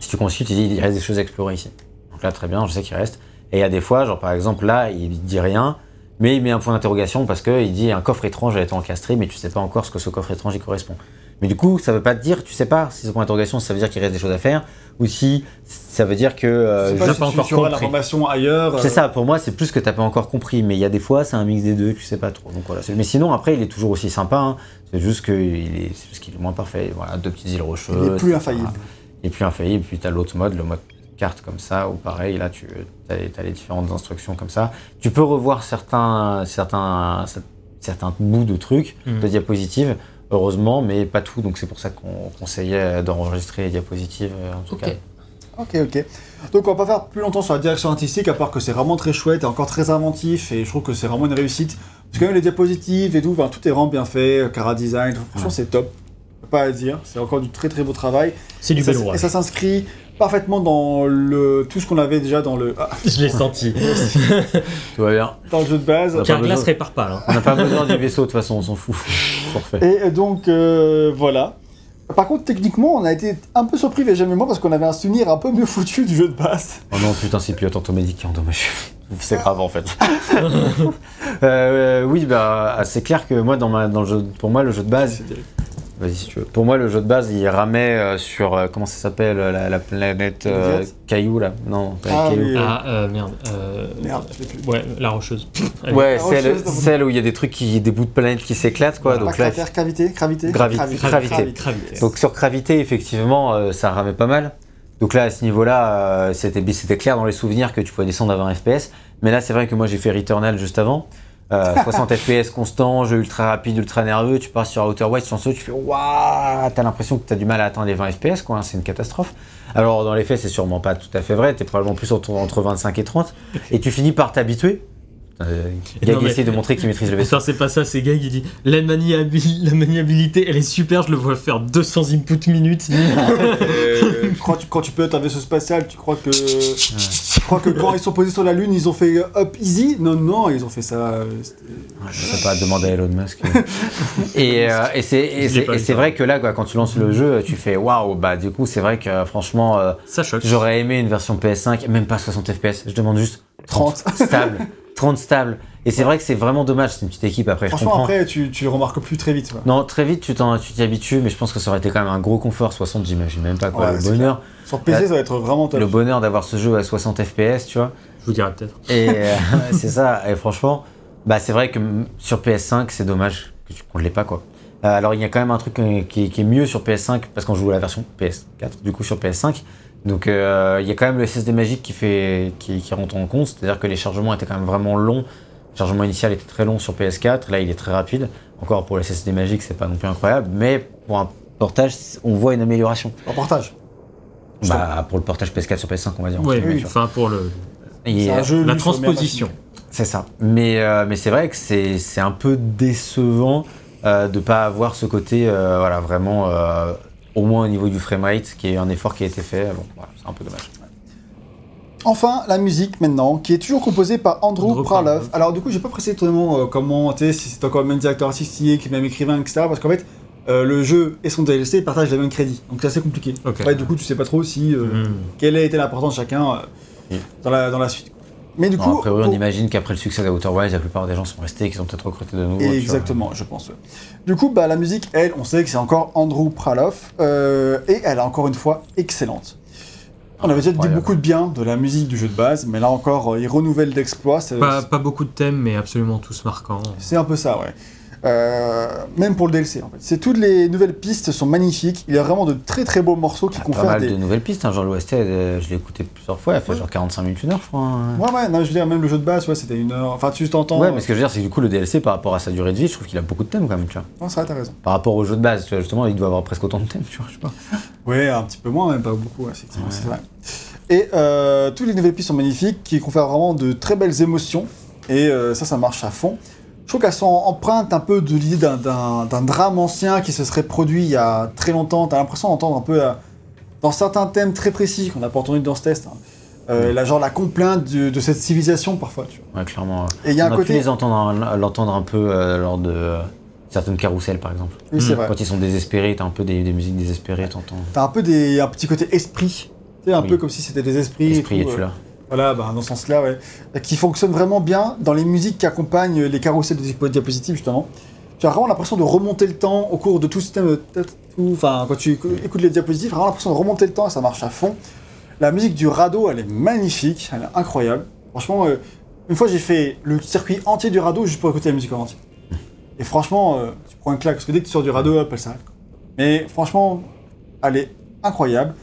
si tu consultes, il dit il reste des choses à explorer ici. Donc là, très bien, je sais qu'il reste. Et il y a des fois, genre par exemple là, il dit rien, mais il met un point d'interrogation parce qu'il dit un coffre étrange a été encastré, mais tu sais pas encore ce que ce coffre étrange y correspond. Mais du coup, ça veut pas te dire, tu sais pas si ce point d'interrogation, ça veut dire qu'il reste des choses à faire, ou si ça veut dire que euh, Je sais je- pas j'ai si pas tu, encore tu compris. l'information ailleurs. c'est euh, ça, pour moi, c'est plus que t'as pas encore compris, mais il y a des fois, c'est un mix des deux, tu sais pas trop. Donc voilà. c'est- Mais sinon, après, il est toujours aussi sympa. hein. C'est juste qu'il est, c'est juste qu'il est moins parfait. Voilà, deux petites îles rocheuses. Il est plus infaillible. Il est plus infaillible. Puis t'as l'autre mode, le mode carte comme ça, où pareil, là, tu as, les- les différentes instructions comme ça. Tu peux revoir certains, certains, certains bouts de trucs, Mhm. de diapositives. Heureusement, mais pas tout, donc c'est pour ça qu'on conseillait d'enregistrer les diapositives euh, en tout Ok. cas. Ok, ok. Donc on va pas faire plus longtemps sur la direction artistique, à part que c'est vraiment très chouette et encore très inventif, et je trouve que c'est vraiment une réussite. Parce que même les diapositives et tout, enfin, tout est vraiment bien fait, Cara Design, franchement Ouais. c'est top. Pas à dire, c'est encore du très très beau travail. C'est du bel et ça s'inscrit parfaitement dans le tout ce qu'on avait déjà dans le, ah, [laughs] Je l'ai senti. [laughs] Tout va bien. dans le jeu de base. Carglass besoin. répare pas là. On n'a pas besoin du vaisseau, de toute façon, on s'en fout. [laughs] Forfait. Et donc euh, voilà. Par contre, techniquement, on a été un peu surpris, et jamais moi, parce qu'on avait un souvenir un peu mieux foutu du jeu de base. Oh non, putain, c'est pilote automatique qui est endommagé. C'est grave en fait. [laughs] Euh, oui, bah, c'est clair que moi, dans, ma, dans le jeu, pour moi, le jeu de base, vas-y si tu veux. Pour moi, le jeu de base, il ramait euh, sur euh, comment ça s'appelle la, la planète euh, Caillou là. Non, pas Ah, Caillou. oui. Ah, euh, merde. euh, Merde. Ouais, la rocheuse. Allez. Ouais, celle, celle où il y a des trucs qui, des bouts de planète qui s'éclatent quoi. Pas donc là, cratère, gravité, gravité, Gravité, gravité. Gravité. Donc sur gravité, effectivement, euh, ça ramait pas mal. Donc là, à ce niveau-là, euh, c'était c'était clair dans les souvenirs que tu pouvais descendre à 20 FPS. Mais là, c'est vrai que moi, j'ai fait Returnal juste avant. Euh, [laughs] 60 FPS constant, jeu ultra rapide, ultra nerveux. Tu pars sur Outer Wilds, sur ce, tu fais waouh, t'as l'impression que t'as du mal à atteindre les 20 FPS, quoi. hein, c'est une catastrophe. Alors dans les faits, c'est sûrement pas tout à fait vrai. T'es probablement plus entre, entre 25 et 30. Et tu finis par t'habituer. Euh, Gag Non, mais- essaie de montrer qu'il maîtrise le vaisseau. Putain, c'est pas ça, c'est Gag, il dit la, maniabil- la maniabilité, elle est super, je le vois faire 200 inputs minutes. [laughs] Euh, [laughs] quand, tu, quand tu pilotes un vaisseau spatial, tu crois que. Tu crois que quand ils sont posés sur la Lune, ils ont fait up easy? Non, non, ils ont fait ça. euh, c'était- Je sais pas, demander à Elon Musk. [laughs] et euh, et c'est vrai que là, quoi, quand tu lances le jeu, tu fais waouh, bah du coup, c'est vrai que euh, franchement, euh, Ça choque. j'aurais aimé une version PS5, même pas 60 FPS. Je demande juste 30 stable. 30 stable. Et c'est vrai que c'est vraiment dommage, c'est une petite équipe après, je Franchement, comprends. après, tu, tu le remarques plus très vite. quoi. Non, très vite, tu t'en- tu t'y habitues, mais je pense que ça aurait été quand même un gros confort. 60, j'imagine même pas quoi. Ouais, le bonheur, Sur PC, ça va être vraiment top. le bonheur d'avoir ce jeu à 60 FPS, tu vois. Je vous dirai peut-être. Et [laughs] euh, c'est ça, et franchement, bah, c'est vrai que sur PS5, c'est dommage que tu- qu'on ne l'ait pas. quoi. Euh, alors, il y a quand même un truc euh, qui, est- qui est mieux sur PS5, parce qu'on joue à la version PS4, du coup sur PS5. Donc, euh, il y a quand même le SSD magique qui, fait, qui, qui rentre en compte, c'est-à-dire que les chargements étaient quand même vraiment longs. Le chargement initial était très long sur PS4, là il est très rapide. Encore pour le SSD magique, c'est pas non plus incroyable, mais pour un portage, on voit une amélioration. Reportage. Bah, pour le portage PS4 sur PS5, on va dire. Oui, enfin pour le, Et, C'est un euh, jeu la transposition. C'est ça. Mais, euh, mais c'est vrai que c'est c'est un peu décevant euh, de pas avoir ce côté, euh, voilà, vraiment, euh, au moins au niveau du framerate, qui est un effort qui a été fait. Bon, voilà, c'est un peu dommage. Enfin, la musique maintenant, qui est toujours composée par Andrew, Andrew Pralov. Alors, du coup, j'ai pas précisé vraiment euh, comment, tu sais, si c'est encore le même directeur artistique, le même écrivain, etc. Parce qu'en fait, euh, le jeu et son DLC partagent les mêmes crédits. Donc, c'est assez compliqué. Ouais, du coup, tu sais pas trop si. euh, Hmm. quelle a été l'importance de chacun euh, Mm. dans, la, dans la suite. Mais du Bon, coup. a priori, on imagine qu'après le succès d'Outer Wilds, la plupart des gens sont restés et qu'ils ont peut-être recruté de nouveau. tu vois. Exactement, je pense. ouais. Du coup, bah, la musique, elle, on sait que c'est encore Andrew Pralov, euh, et elle est encore une fois excellente. On avait déjà dit beaucoup de bien de la musique du jeu de base, mais là encore, euh, il renouvelle d'exploits. c'est- Pas, pas beaucoup de thèmes, mais absolument tous marquants. C'est un peu ça, ouais. Euh, même pour le DLC, en fait. C'est toutes les nouvelles pistes sont magnifiques. Il y a vraiment de très très beaux morceaux qui Il y a pas confèrent mal des. de nouvelles pistes. Hein, genre l'OST, euh, je l'ai écouté plusieurs fois. Elle fait genre 45 minutes, une heure, je crois. hein. Ouais, ouais, non, je veux dire, même le jeu de base, ouais, c'était une heure. Enfin, tu t'entends. Ouais, mais ce que je veux dire, c'est que du coup, le DLC, par rapport à sa durée de vie, je trouve qu'il a beaucoup de thèmes quand même, tu vois. Non, vrai, t'as raison. Par rapport au jeu de base, tu vois, justement, il doit avoir presque autant de thèmes, tu vois, je sais pas. [laughs] Ouais, un petit peu moins, même pas beaucoup, ouais, effectivement, Ouais. c'est vrai. Et euh, toutes les nouvelles pistes sont magnifiques, qui confèrent vraiment de très belles émotions. Et euh, ça, ça marche à fond. Trouve qu'elles sont empreintes un peu de l'idée d'un- drame ancien qui se serait produit il y a très longtemps. T'as l'impression d'entendre un peu, euh, dans certains thèmes très précis qu'on n'a pas entendu dans ce test, hein, euh, la, genre la complainte de, de cette civilisation parfois. Tu vois. Ouais, clairement. Et il y a on un a côté. pu les entendre, un- l'entendre un peu euh, lors de euh, certaines carousels, par exemple. Oui, c'est Mm. vrai. Quand ils sont désespérés, t'as un peu des, des musiques désespérées, t'entends. T'as un peu des, un petit côté esprit. Tu sais, un Oui. peu comme si c'était des esprits. et Esprit, tout, es-tu euh, là Voilà, bah, dans ce sens-là, ouais. Qui fonctionne vraiment bien dans les musiques qui accompagnent les carousels de diapo- diapositives, justement. Tu as vraiment l'impression de remonter le temps au cours de tout ce système. de- tout- Enfin, quand tu écou- écoutes les diapositives, tu as vraiment l'impression de remonter le temps et ça marche à fond. La musique du radeau, elle est magnifique, elle est incroyable. Franchement, euh, une fois j'ai fait le circuit entier du radeau juste pour écouter la musique en entier. Et franchement, euh, tu prends une claque, parce que dès que tu sors du radeau, hop, elle s'arrête. Mais franchement, elle est incroyable.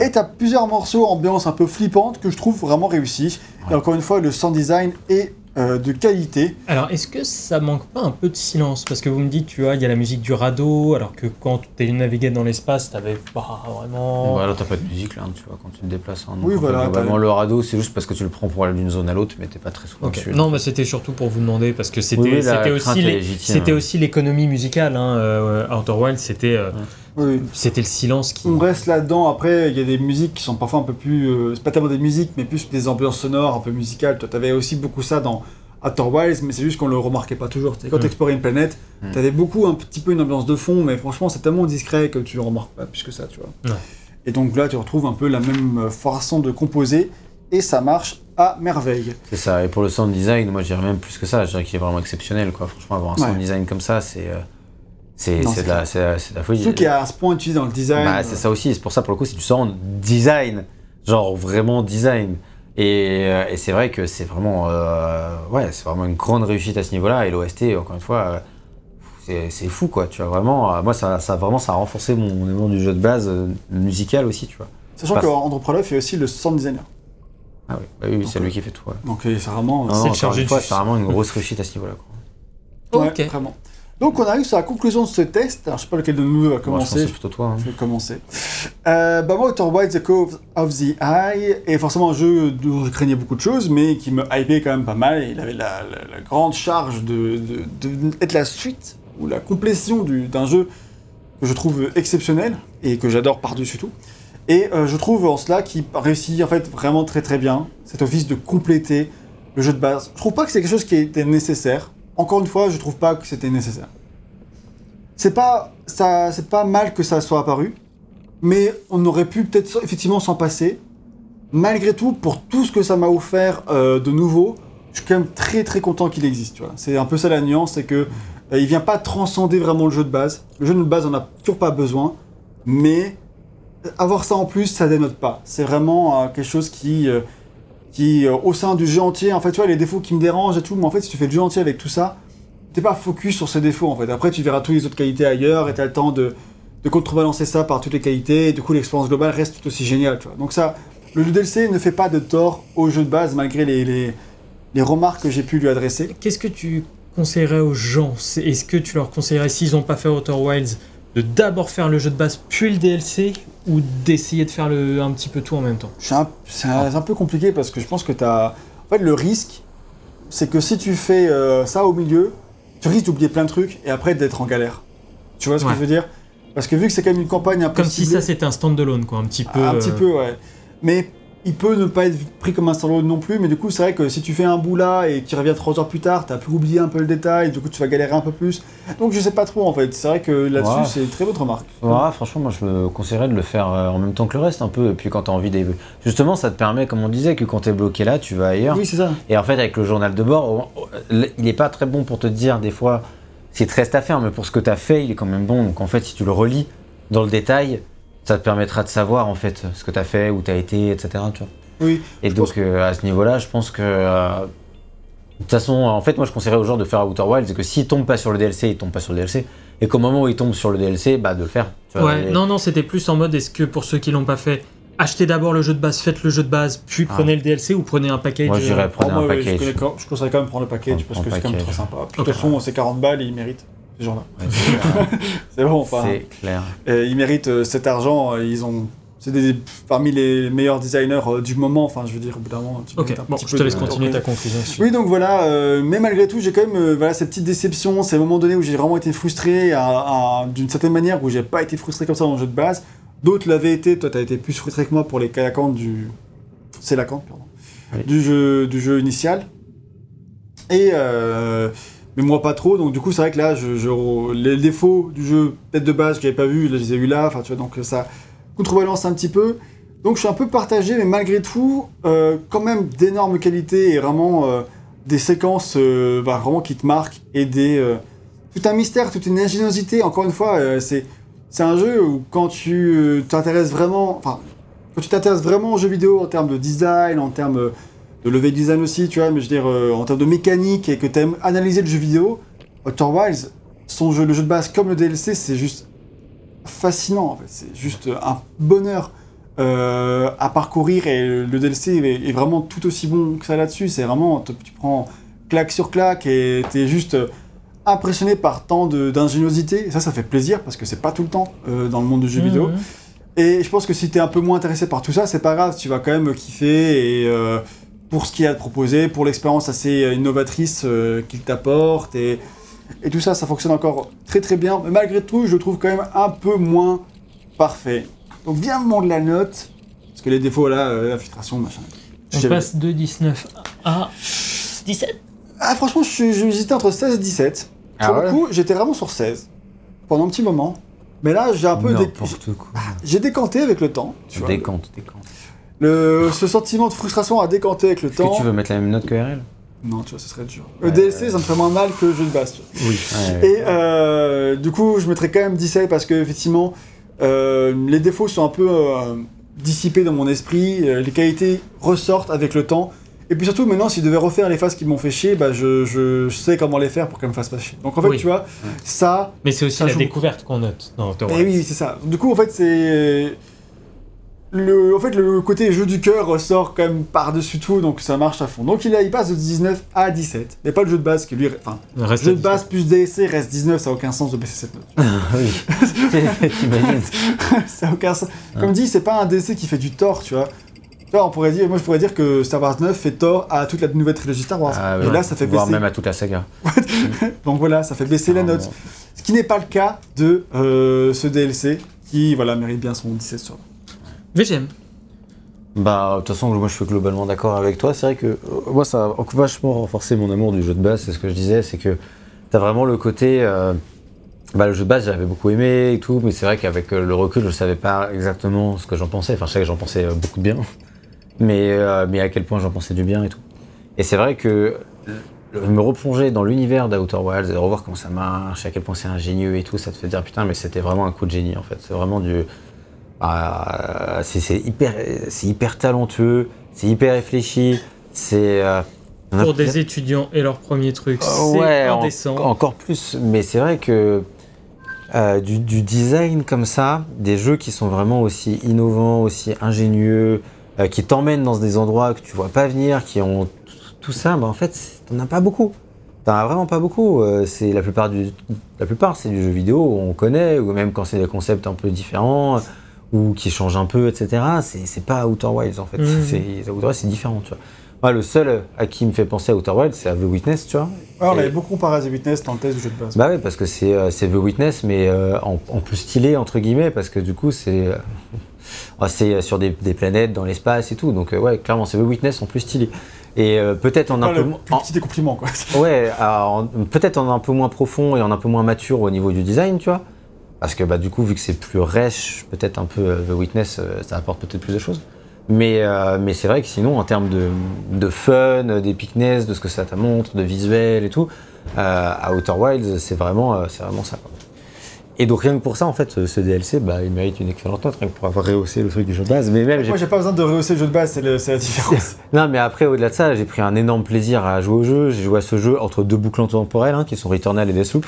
Et t'as plusieurs morceaux ambiance un peu flippante que je trouve vraiment réussis. Et Ouais. encore une fois, le sound design est euh, de qualité. Alors, est-ce que ça manque pas un peu de silence? Parce que vous me dites, tu vois, il y a la musique du radeau, alors que quand tu navigué dans l'espace, t'avais pas vraiment. Ouais, là, t'as pas de musique, là, tu vois, quand tu te déplaces. hein. Oui, voilà, globalement, t'as- le radeau, c'est juste parce que tu le prends pour aller d'une zone à l'autre, mais t'es pas très souvent dessus. Non, bah c'était surtout pour vous demander parce que c'était Oui, aussi les- hein. l'économie musicale. Hein, euh, Outer Wilds, c'était euh, Oui. c'était le silence qui. On reste là-dedans. Après, il y a des musiques qui sont parfois un peu plus. euh, c'est pas tellement des musiques, mais plus des ambiances sonores, un peu musicales. Toi, t'avais aussi beaucoup ça dans Outer Wilds, mais c'est juste qu'on le remarquait pas toujours. Quand Mm. t'explorais une planète, Mm. t'avais beaucoup, un petit peu une ambiance de fond, mais franchement, c'est tellement discret que tu le remarques pas plus que ça, tu vois. Ouais. Et donc là, tu retrouves un peu la même euh, façon de composer, et ça marche à merveille. C'est ça. Et pour le sound design, moi, je dirais même plus que ça. Je dirais qu'il est vraiment exceptionnel, quoi. Franchement, avoir un sound Ouais. design comme ça, c'est. euh, C'est de, la- la folie. Surtout qu'il y a à ce point utilisé dans le design. Bah, c'est ça aussi, c'est pour ça pour le coup c'est du sound design, genre vraiment design. Et, euh, et c'est vrai que c'est vraiment, euh, ouais, c'est vraiment une grande réussite à ce niveau-là. Et l'OST, encore une fois, euh, c'est fou quoi. Tu vois vraiment, moi ça, ça vraiment ça a renforcé mon, mon amour du jeu de base euh, musical aussi, tu vois. Sachant qu'Andrew Proloff est aussi le sound designer. Ah oui, bah oui, c'est lui qui fait tout. Ouais. Donc c'est vraiment. C'est vraiment une grosse réussite à ce niveau-là. quoi. Ouais, Ok. vraiment. Donc on arrive sur la conclusion de ce test. Alors je sais pas lequel de nous va Moi, je que commencer. c'est plutôt toi. hein. Je vais commencer. Euh, bah moi, Outer Wilds, The Cove of the Eye est forcément un jeu dont je craignais beaucoup de choses, mais qui me hypait quand même pas mal. Il avait la, la- la grande charge de, de, de être la suite ou la complétion du- d'un jeu que je trouve exceptionnel et que j'adore par-dessus tout. Et euh, je trouve en cela qu'il réussit en fait vraiment très très bien cet office de compléter le jeu de base. Je trouve pas que c'est quelque chose qui était nécessaire. Encore une fois, je trouve pas que c'était nécessaire. C'est pas ça, c'est pas mal que ça soit apparu, mais on aurait pu peut-être effectivement s'en passer. Malgré tout, pour tout ce que ça m'a offert euh, de nouveau, je suis quand même très très content qu'il existe. C'est un peu ça la nuance, c'est que euh, il vient pas transcender vraiment le jeu de base. Le jeu de base, on a toujours pas besoin, mais avoir ça en plus, ça dénote pas. C'est vraiment euh, quelque chose qui, euh, qui euh, au sein du jeu entier, en fait, tu vois, les défauts qui me dérangent et tout, mais en fait, si tu fais le jeu entier avec tout ça, t'es pas focus sur ces défauts en fait. Après, tu verras toutes les autres qualités ailleurs et t'as le temps de, de contrebalancer ça par toutes les qualités. Et du coup, l'expérience globale reste tout aussi géniale. Tu vois. Donc ça, le DLC ne fait pas de tort au jeu de base malgré les, les, les remarques que j'ai pu lui adresser. Qu'est-ce que tu conseillerais aux gens? Est-ce que tu leur conseillerais, s'ils n'ont pas fait Outer Wilds, de d'abord faire le jeu de base puis le DLC ou d'essayer de faire le, un petit peu tout en même temps? C'est un, c'est un- un peu compliqué parce que je pense que t'as. En fait, le risque, c'est que si tu fais euh, ça au milieu, tu risques d'oublier plein de trucs et après d'être en galère. Tu vois ce Ouais. que je veux dire? Parce que vu que c'est quand même une campagne un peu Comme si ça c'était un standalone, quoi, un petit peu. Un petit euh, peu, ouais. Mais il peut ne pas être pris comme un standalone non plus, mais du coup, c'est vrai que si tu fais un bout là et que tu reviens trois heures plus tard, t'as pu oublier un peu le détail, du coup, tu vas galérer un peu plus. Donc, je sais pas trop en fait. C'est vrai que là-dessus, Ouais. c'est une très bonne remarque. Ouais, franchement, moi je me conseillerais de le faire euh, en même temps que le reste un peu. Et puis quand t'as envie des. Justement, ça te permet, comme on disait, que quand t'es bloqué là, tu vas ailleurs. Oui, c'est ça. Et en fait, avec le journal de bord, il est pas très bon pour te dire des fois c'est te reste à faire, mais pour ce que t'as fait, il est quand même bon. Donc en fait, si tu le relis dans le détail, ça te permettra de savoir en fait ce que t'as fait, où t'as été, etc. Tu vois. Oui. Et donc euh, à ce niveau-là, je pense que euh, de toute façon, en fait, moi je conseillerais aux gens de faire Outer Wilds et que s'ils tombent pas sur le DLC, ils tombent pas sur le DLC. Et qu'au moment où ils tombent sur le DLC, bah de le faire. tu vois. Ouais, Et- non, non, c'était plus en mode est-ce que pour ceux qui l'ont pas fait, achetez d'abord le jeu de base, faites le jeu de base, puis Ah. prenez le DLC ou prenez un package. Moi, je dirais euh, Prenez Oh, un ouais, je, package. je conseillerais quand même prendre le package Prends- parce que c'est quand même très sympa. Puis. De toute façon, c'est 40 balles et ils méritent. Ces gens-là. Ouais, [laughs] c'est clair. Bon, enfin. C'est clair. euh, ils méritent euh, cet argent. euh, Ils ont. c'est des parmi les meilleurs designers euh, du moment. Enfin, je veux dire, au bout d'un moment. tu Ok, bon, petit je peu te de- laisse continuer ta conclusion. Oui, donc voilà, euh, mais malgré tout, j'ai quand même euh, voilà, cette petite déception, ces moments donnés où j'ai vraiment été frustré, à- à- d'une certaine manière, où j'ai pas été frustré comme ça dans le jeu de base. D'autres l'avaient été, toi, tu as été plus frustré que moi pour les Kalakan du. C'est Lacan, pardon. Oui. Du, jeu, du jeu initial. Et. euh, Mais moi, pas trop, donc du coup, c'est vrai que là, les défauts du jeu, peut-être de base, que j'avais pas vu, je les ai eu là, enfin, tu vois, donc ça contrebalance un petit peu. Donc je suis un peu partagé, mais malgré tout, euh, quand même d'énormes qualités et vraiment euh, des séquences euh, bah, vraiment qui te marquent et des tout un mystère, toute une ingéniosité. Encore une fois, c'est c'est un jeu où quand tu t'intéresses vraiment, enfin quand tu t'intéresses vraiment aux jeux vidéo en termes de design, en termes de level design aussi, tu vois, mais je veux dire euh, en termes de mécanique et que tu aimes analyser le jeu vidéo, Outer Wilds, son jeu, le jeu de base comme le DLC, c'est juste fascinant. En fait. C'est juste un bonheur euh, à parcourir et le DLC est, est vraiment tout aussi bon que ça là-dessus. C'est vraiment, tu prends claque sur claque et t'es juste euh, impressionné par tant d'ingéniosité. Et ça, ça fait plaisir parce que c'est pas tout le temps euh, dans le monde du jeu vidéo. Mhm. Et je pense que si t'es un peu moins intéressé par tout ça, c'est pas grave, tu vas quand même kiffer et euh, pour ce qu'il y a à te proposer, pour l'expérience assez innovatrice euh, qu'il t'apporte et, et tout ça, ça fonctionne encore très très bien. Mais malgré tout, je le trouve quand même un peu moins parfait. Donc viens me de la note, parce que les défauts là, euh, la filtration, machin. On J'avais- passe de 19 à 17. Ah franchement, je j'hésitais entre 16 et 17. Ah Pour ouais le coup, j'étais vraiment sur 16 pendant un petit moment. Mais là, j'ai un peu dé- N'importe quoi. j'ai décanté avec le temps. Tu vois. Décante, décante. Le, ce sentiment de frustration a décanté avec le Est-ce temps. que tu veux mettre la même note que RL Non, tu vois, ce serait dur. Ouais, ouais. ça me ferait moins mal que le jeu de base. tu vois. Oui. Et euh, du coup, je mettrais quand même 17 parce que effectivement, euh, les défauts sont un peu euh, dissipés dans mon esprit. euh, les qualités ressortent avec le temps. Et puis surtout, maintenant, si je devais refaire les phases qui m'ont fait chier, bah, je, je sais comment les faire pour qu'elles me fassent pas chier. Donc en fait, Oui. tu vois, ça, Mais c'est aussi Ça la joue. découverte qu'on note dans Outer Eh oui, c'est ça. Du coup, en fait, c'est. Le, en fait, le côté jeu du cœur ressort quand même par-dessus tout, donc ça marche à fond. Donc il, a, il passe de 19 à 17. Mais pas le jeu de base qui lui. Enfin, Le jeu de base plus DLC reste 19, ça n'a aucun sens de baisser cette note. oui. [laughs] T'imagines [laughs] ça a aucun sens. Comme dit, c'est pas un DLC qui fait du tort, tu vois. On pourrait dire, moi je pourrais dire que Star Wars 9 fait tort à toute la nouvelle trilogie Star Wars. Ah, Et ouais. là, ça fait Voire baisser. même à toute la saga. [laughs] Donc voilà, ça fait baisser la Ah, note. bon. Ce qui n'est pas le cas de euh, ce DLC qui, voilà, mérite bien son 17 sur 20. VGM. Bah, de toute façon, moi je suis globalement d'accord avec toi. C'est vrai que euh, moi ça a vachement renforcé mon amour du jeu de base. C'est ce que je disais, c'est que t'as vraiment le côté. euh, bah, le jeu de base, j'avais beaucoup aimé et tout, mais c'est vrai qu'avec euh, le recul, je savais pas exactement ce que j'en pensais. Enfin, je savais que j'en pensais beaucoup de bien, [laughs] mais, mais à quel point j'en pensais du bien et tout. Et c'est vrai que me replonger dans l'univers d'Outer Wilds et revoir comment ça marche, à quel point c'est ingénieux et tout, ça te fait dire putain, mais c'était vraiment un coup de génie en fait. C'est vraiment du. Ah, c'est hyper, hyper talentueux, c'est hyper réfléchi, c'est. euh, Pour des étudiants et leur premier truc, Euh, c'est ouais, en- encore plus. Mais c'est vrai que euh, du, du design comme ça, des jeux qui sont vraiment aussi innovants, aussi ingénieux, qui t'emmènent dans des endroits que tu vois pas venir, qui ont tout ça, bah en fait, t'en as pas beaucoup. T'en as vraiment pas beaucoup. C'est la plupart du, la plupart, c'est du jeu vidéo, on connaît, ou même quand c'est des concepts un peu différents ou qui changent un peu, etc. C'est pas Outer Wilds en fait. Mhm. C'est Outer Wilds, c'est différent, tu vois. Moi, le seul à qui me fait penser à Outer Wilds, c'est à The Witness, tu vois. Ah, on avait beaucoup comparé à The Witness dans le test du jeu de base. Bah ouais, parce que c'est euh, The Witness, mais euh, en, en plus stylé, entre guillemets, parce que du coup, c'est euh, [laughs] ah, sur des, des planètes, dans l'espace et tout. Donc, euh, ouais, clairement, c'est The Witness en plus stylé. Et euh, peut-être en un Ah, peu le moins. petit compliments, quoi. [laughs] Ouais, peut-être en un peu moins profond et en un peu moins mature au niveau du design, tu vois. Parce que bah, du coup, vu que c'est plus rêche, peut-être un peu euh, The Witness, euh, ça apporte peut-être plus de choses. Mais, euh, mais c'est vrai que sinon, en termes de, de fun, d'épicness, de ce que ça te montre, de visuel et tout, euh, à Outer Wilds, c'est vraiment, euh, c'est vraiment ça. quoi. Et donc rien que pour ça, en fait, ce DLC, bah, il mérite une excellente note, rien que pour avoir rehaussé le truc du jeu de base. Mais même, Moi, j'ai pas besoin de rehausser le jeu de base, c'est la différence. [laughs] non, mais après, au-delà de ça, j'ai pris un énorme plaisir à jouer au jeu. J'ai joué à ce jeu entre deux boucles temporelles, hein, qui sont Returnal et Deathloop.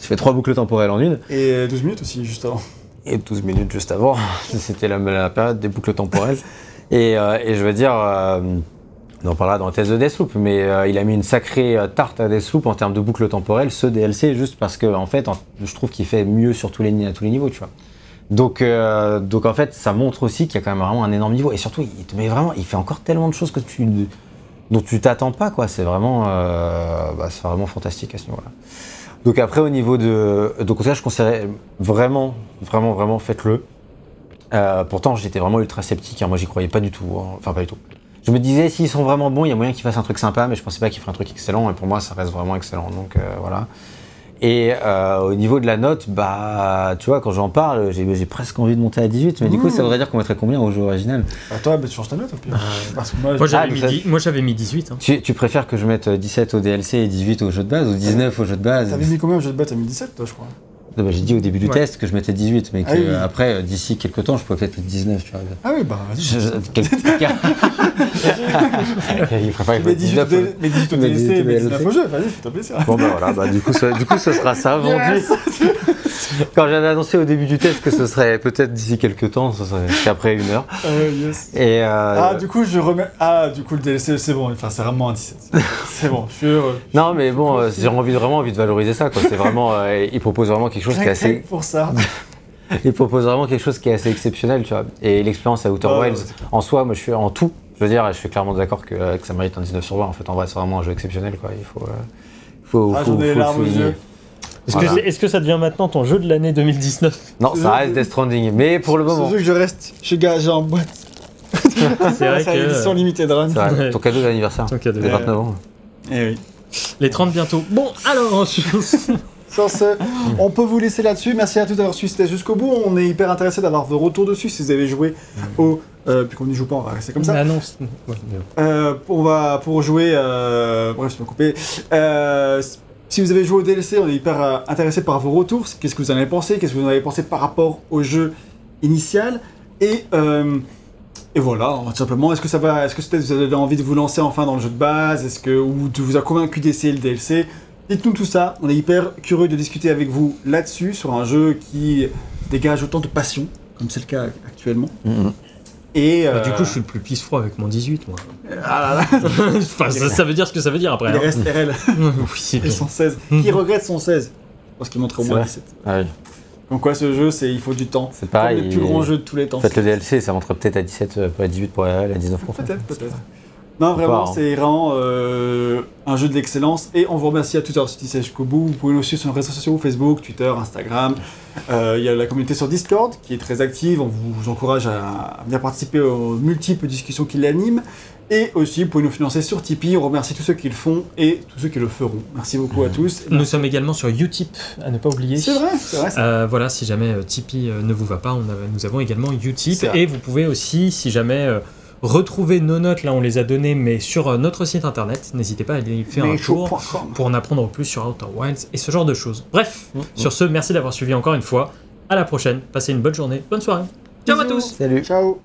J'ai fait trois boucles temporelles en une, Et euh, 12 minutes aussi, juste avant. et 12 minutes juste avant. [laughs] C'était la, la période des boucles temporelles. [laughs] Et, euh, et je veux dire, euh, on en parlera dans le test de Deathloop, mais euh, il a mis une sacrée euh, tarte à Deathloop en termes de boucles temporelles, ce DLC, juste parce que, en fait, en- je trouve qu'il fait mieux sur tous les, à tous les niveaux, tu vois. Donc, euh, donc en fait, ça montre aussi qu'il y a quand même vraiment un énorme niveau. Et surtout, il te met vraiment, il fait encore tellement de choses que tu, dont tu t'attends pas, quoi. C'est vraiment, euh, bah, c'est vraiment fantastique à ce niveau-là. Donc après, au niveau de, donc ça, je conseillerais vraiment, vraiment, vraiment, faites-le. Euh, pourtant, j'étais vraiment ultra sceptique. hein. Moi, j'y croyais pas du tout. hein. Enfin, pas du tout. Je me disais, s'ils sont vraiment bons, il y a moyen qu'ils fassent un truc sympa, mais je pensais pas qu'ils feraient un truc excellent. Et pour moi, ça reste vraiment excellent. Donc euh, voilà. Et euh, au niveau de la note, bah, tu vois, quand j'en parle, j'ai j'ai presque envie de monter à 18. Mais du coup, ça voudrait dire qu'on mettrait combien au jeu original? Bah, toi, bah, tu changes ta note au pire. Parce que moi, j'avais Ah, mis, ça- dix- moi, j'avais mis 18. hein. tu, tu préfères que je mette 17 au DLC et 18 au jeu de base ou 19 au jeu de base? T'avais mis combien au jeu de base? T'as mis 17, toi, je crois. Non, bah, J'ai dit au début du Ouais. test que je mettais 18, mais que Ah oui. euh, après, euh, d'ici quelques temps, je pourrais peut-être mettre 19. Tu vois. Ah oui, bah, vas-y. [laughs] Il préfère Mais mette 18 au 19. D- mais 18 au Mais DLC, 18 au mais 19 au DLC. jeu, vas-y, fais-toi plaisir. Bon bah voilà, bah, du, coup, ça, du coup ce sera ça vendu. Quand j'avais annoncé au début du test que ce serait peut-être d'ici quelques temps, ce serait qu'après une heure. Euh, yes. Et euh, Ah, du coup, je remets. Ah, du coup, le DLC, c'est bon, enfin, c'est vraiment un 17. C'est bon, je suis heureux. [laughs] non mais bon, euh, j'ai envie, vraiment envie de valoriser ça. Quoi. C'est vraiment, il propose vraiment quelque chose qui est assez, pour ça. [laughs] il propose vraiment quelque chose qui est assez exceptionnel, tu vois. Et l'expérience à Outer Ah, Wilds, en soi, moi je suis en tout. Je veux dire, je suis clairement d'accord que, euh, que ça mérite un 19 sur 20. En fait, en vrai, c'est vraiment un jeu exceptionnel, quoi. Il faut, euh, faut, Ah, faut, les faut le larmes aux souligner. yeux. Est-ce Voilà. que, c'est- ça devient maintenant ton jeu de l'année 2019 Non, ça reste Death Stranding, mais pour le C'est moment. sûr que je reste. Je suis gagé en boîte. [laughs] C'est vrai C'est l'édition que limited run. C'est vrai, ton cadeau d'anniversaire. Ton cadeau. de 29 ans. Eh oui. les 30 bientôt. Bon, alors, [laughs] Sur ce, on peut vous laisser là-dessus. Merci à tous d'avoir suivi jusqu'au bout. On est hyper intéressé d'avoir vos retours dessus. Si vous avez joué au. Euh, puis qu'on n'y joue pas, on va rester comme ça. Euh, on va pour jouer. Euh, bref, je peux couper. Euh, si vous avez joué au DLC, on est hyper euh, intéressé par vos retours. Qu'est-ce que vous en avez pensé? Qu'est-ce que vous en avez pensé par rapport au jeu initial? Et et voilà, tout simplement. Est-ce que ça va Est-ce que peut-être vous avez envie de vous lancer enfin dans le jeu de base? Est-ce que ou de vous a convaincu d'essayer le DLC Dites-nous tout ça. On est hyper curieux de discuter avec vous là-dessus sur un jeu qui dégage autant de passion comme c'est le cas actuellement. Mhm. Et Bah, euh, du coup, je suis le plus pisse froid avec mon 18, moi. ah là là, [laughs] enfin, ça, ça veut dire ce que ça veut dire après. il hein. reste RL. [laughs] oui, Et son 16. Qui regrette son 16 Parce qu'il montrait au moins vrai. 17. Ah oui. Donc quoi, ce jeu, c'est il faut du temps. C'est pareil. Les plus grands jeux de tous les temps. Faites le DLC, ça montrait peut-être à 17, euh, pas à 18 pour RL, à 19 pour ça. Peut-être, peut-être. Non, vraiment, hein. c'est vraiment euh, un jeu de l'excellence. Et on vous remercie à tous d'avoir suivi ça jusqu'au bout. Vous pouvez nous suivre sur nos réseaux sociaux, Facebook, Twitter, Instagram. Euh, Il y a la communauté sur Discord qui est très active. On vous encourage à venir participer aux multiples discussions qui l'animent. Et aussi, vous pouvez nous financer sur Tipeee. On remercie tous ceux qui le font et tous ceux qui le feront. Merci beaucoup à tous. Nous sommes également sur Utip, à ne pas oublier. C'est vrai, c'est vrai. Euh, voilà, si jamais Tipeee ne vous va pas, on a- nous avons également Utip. C'est. Et vous pouvez aussi, si jamais retrouver nos notes, là on les a données, mais sur euh, notre site internet, n'hésitez pas à aller y faire un tour pour en apprendre plus sur Outer Wilds et ce genre de choses. Bref, Mm. sur ce, merci d'avoir suivi encore une fois. À la prochaine, passez une bonne journée, bonne soirée. Ciao à tous Salut. Ciao.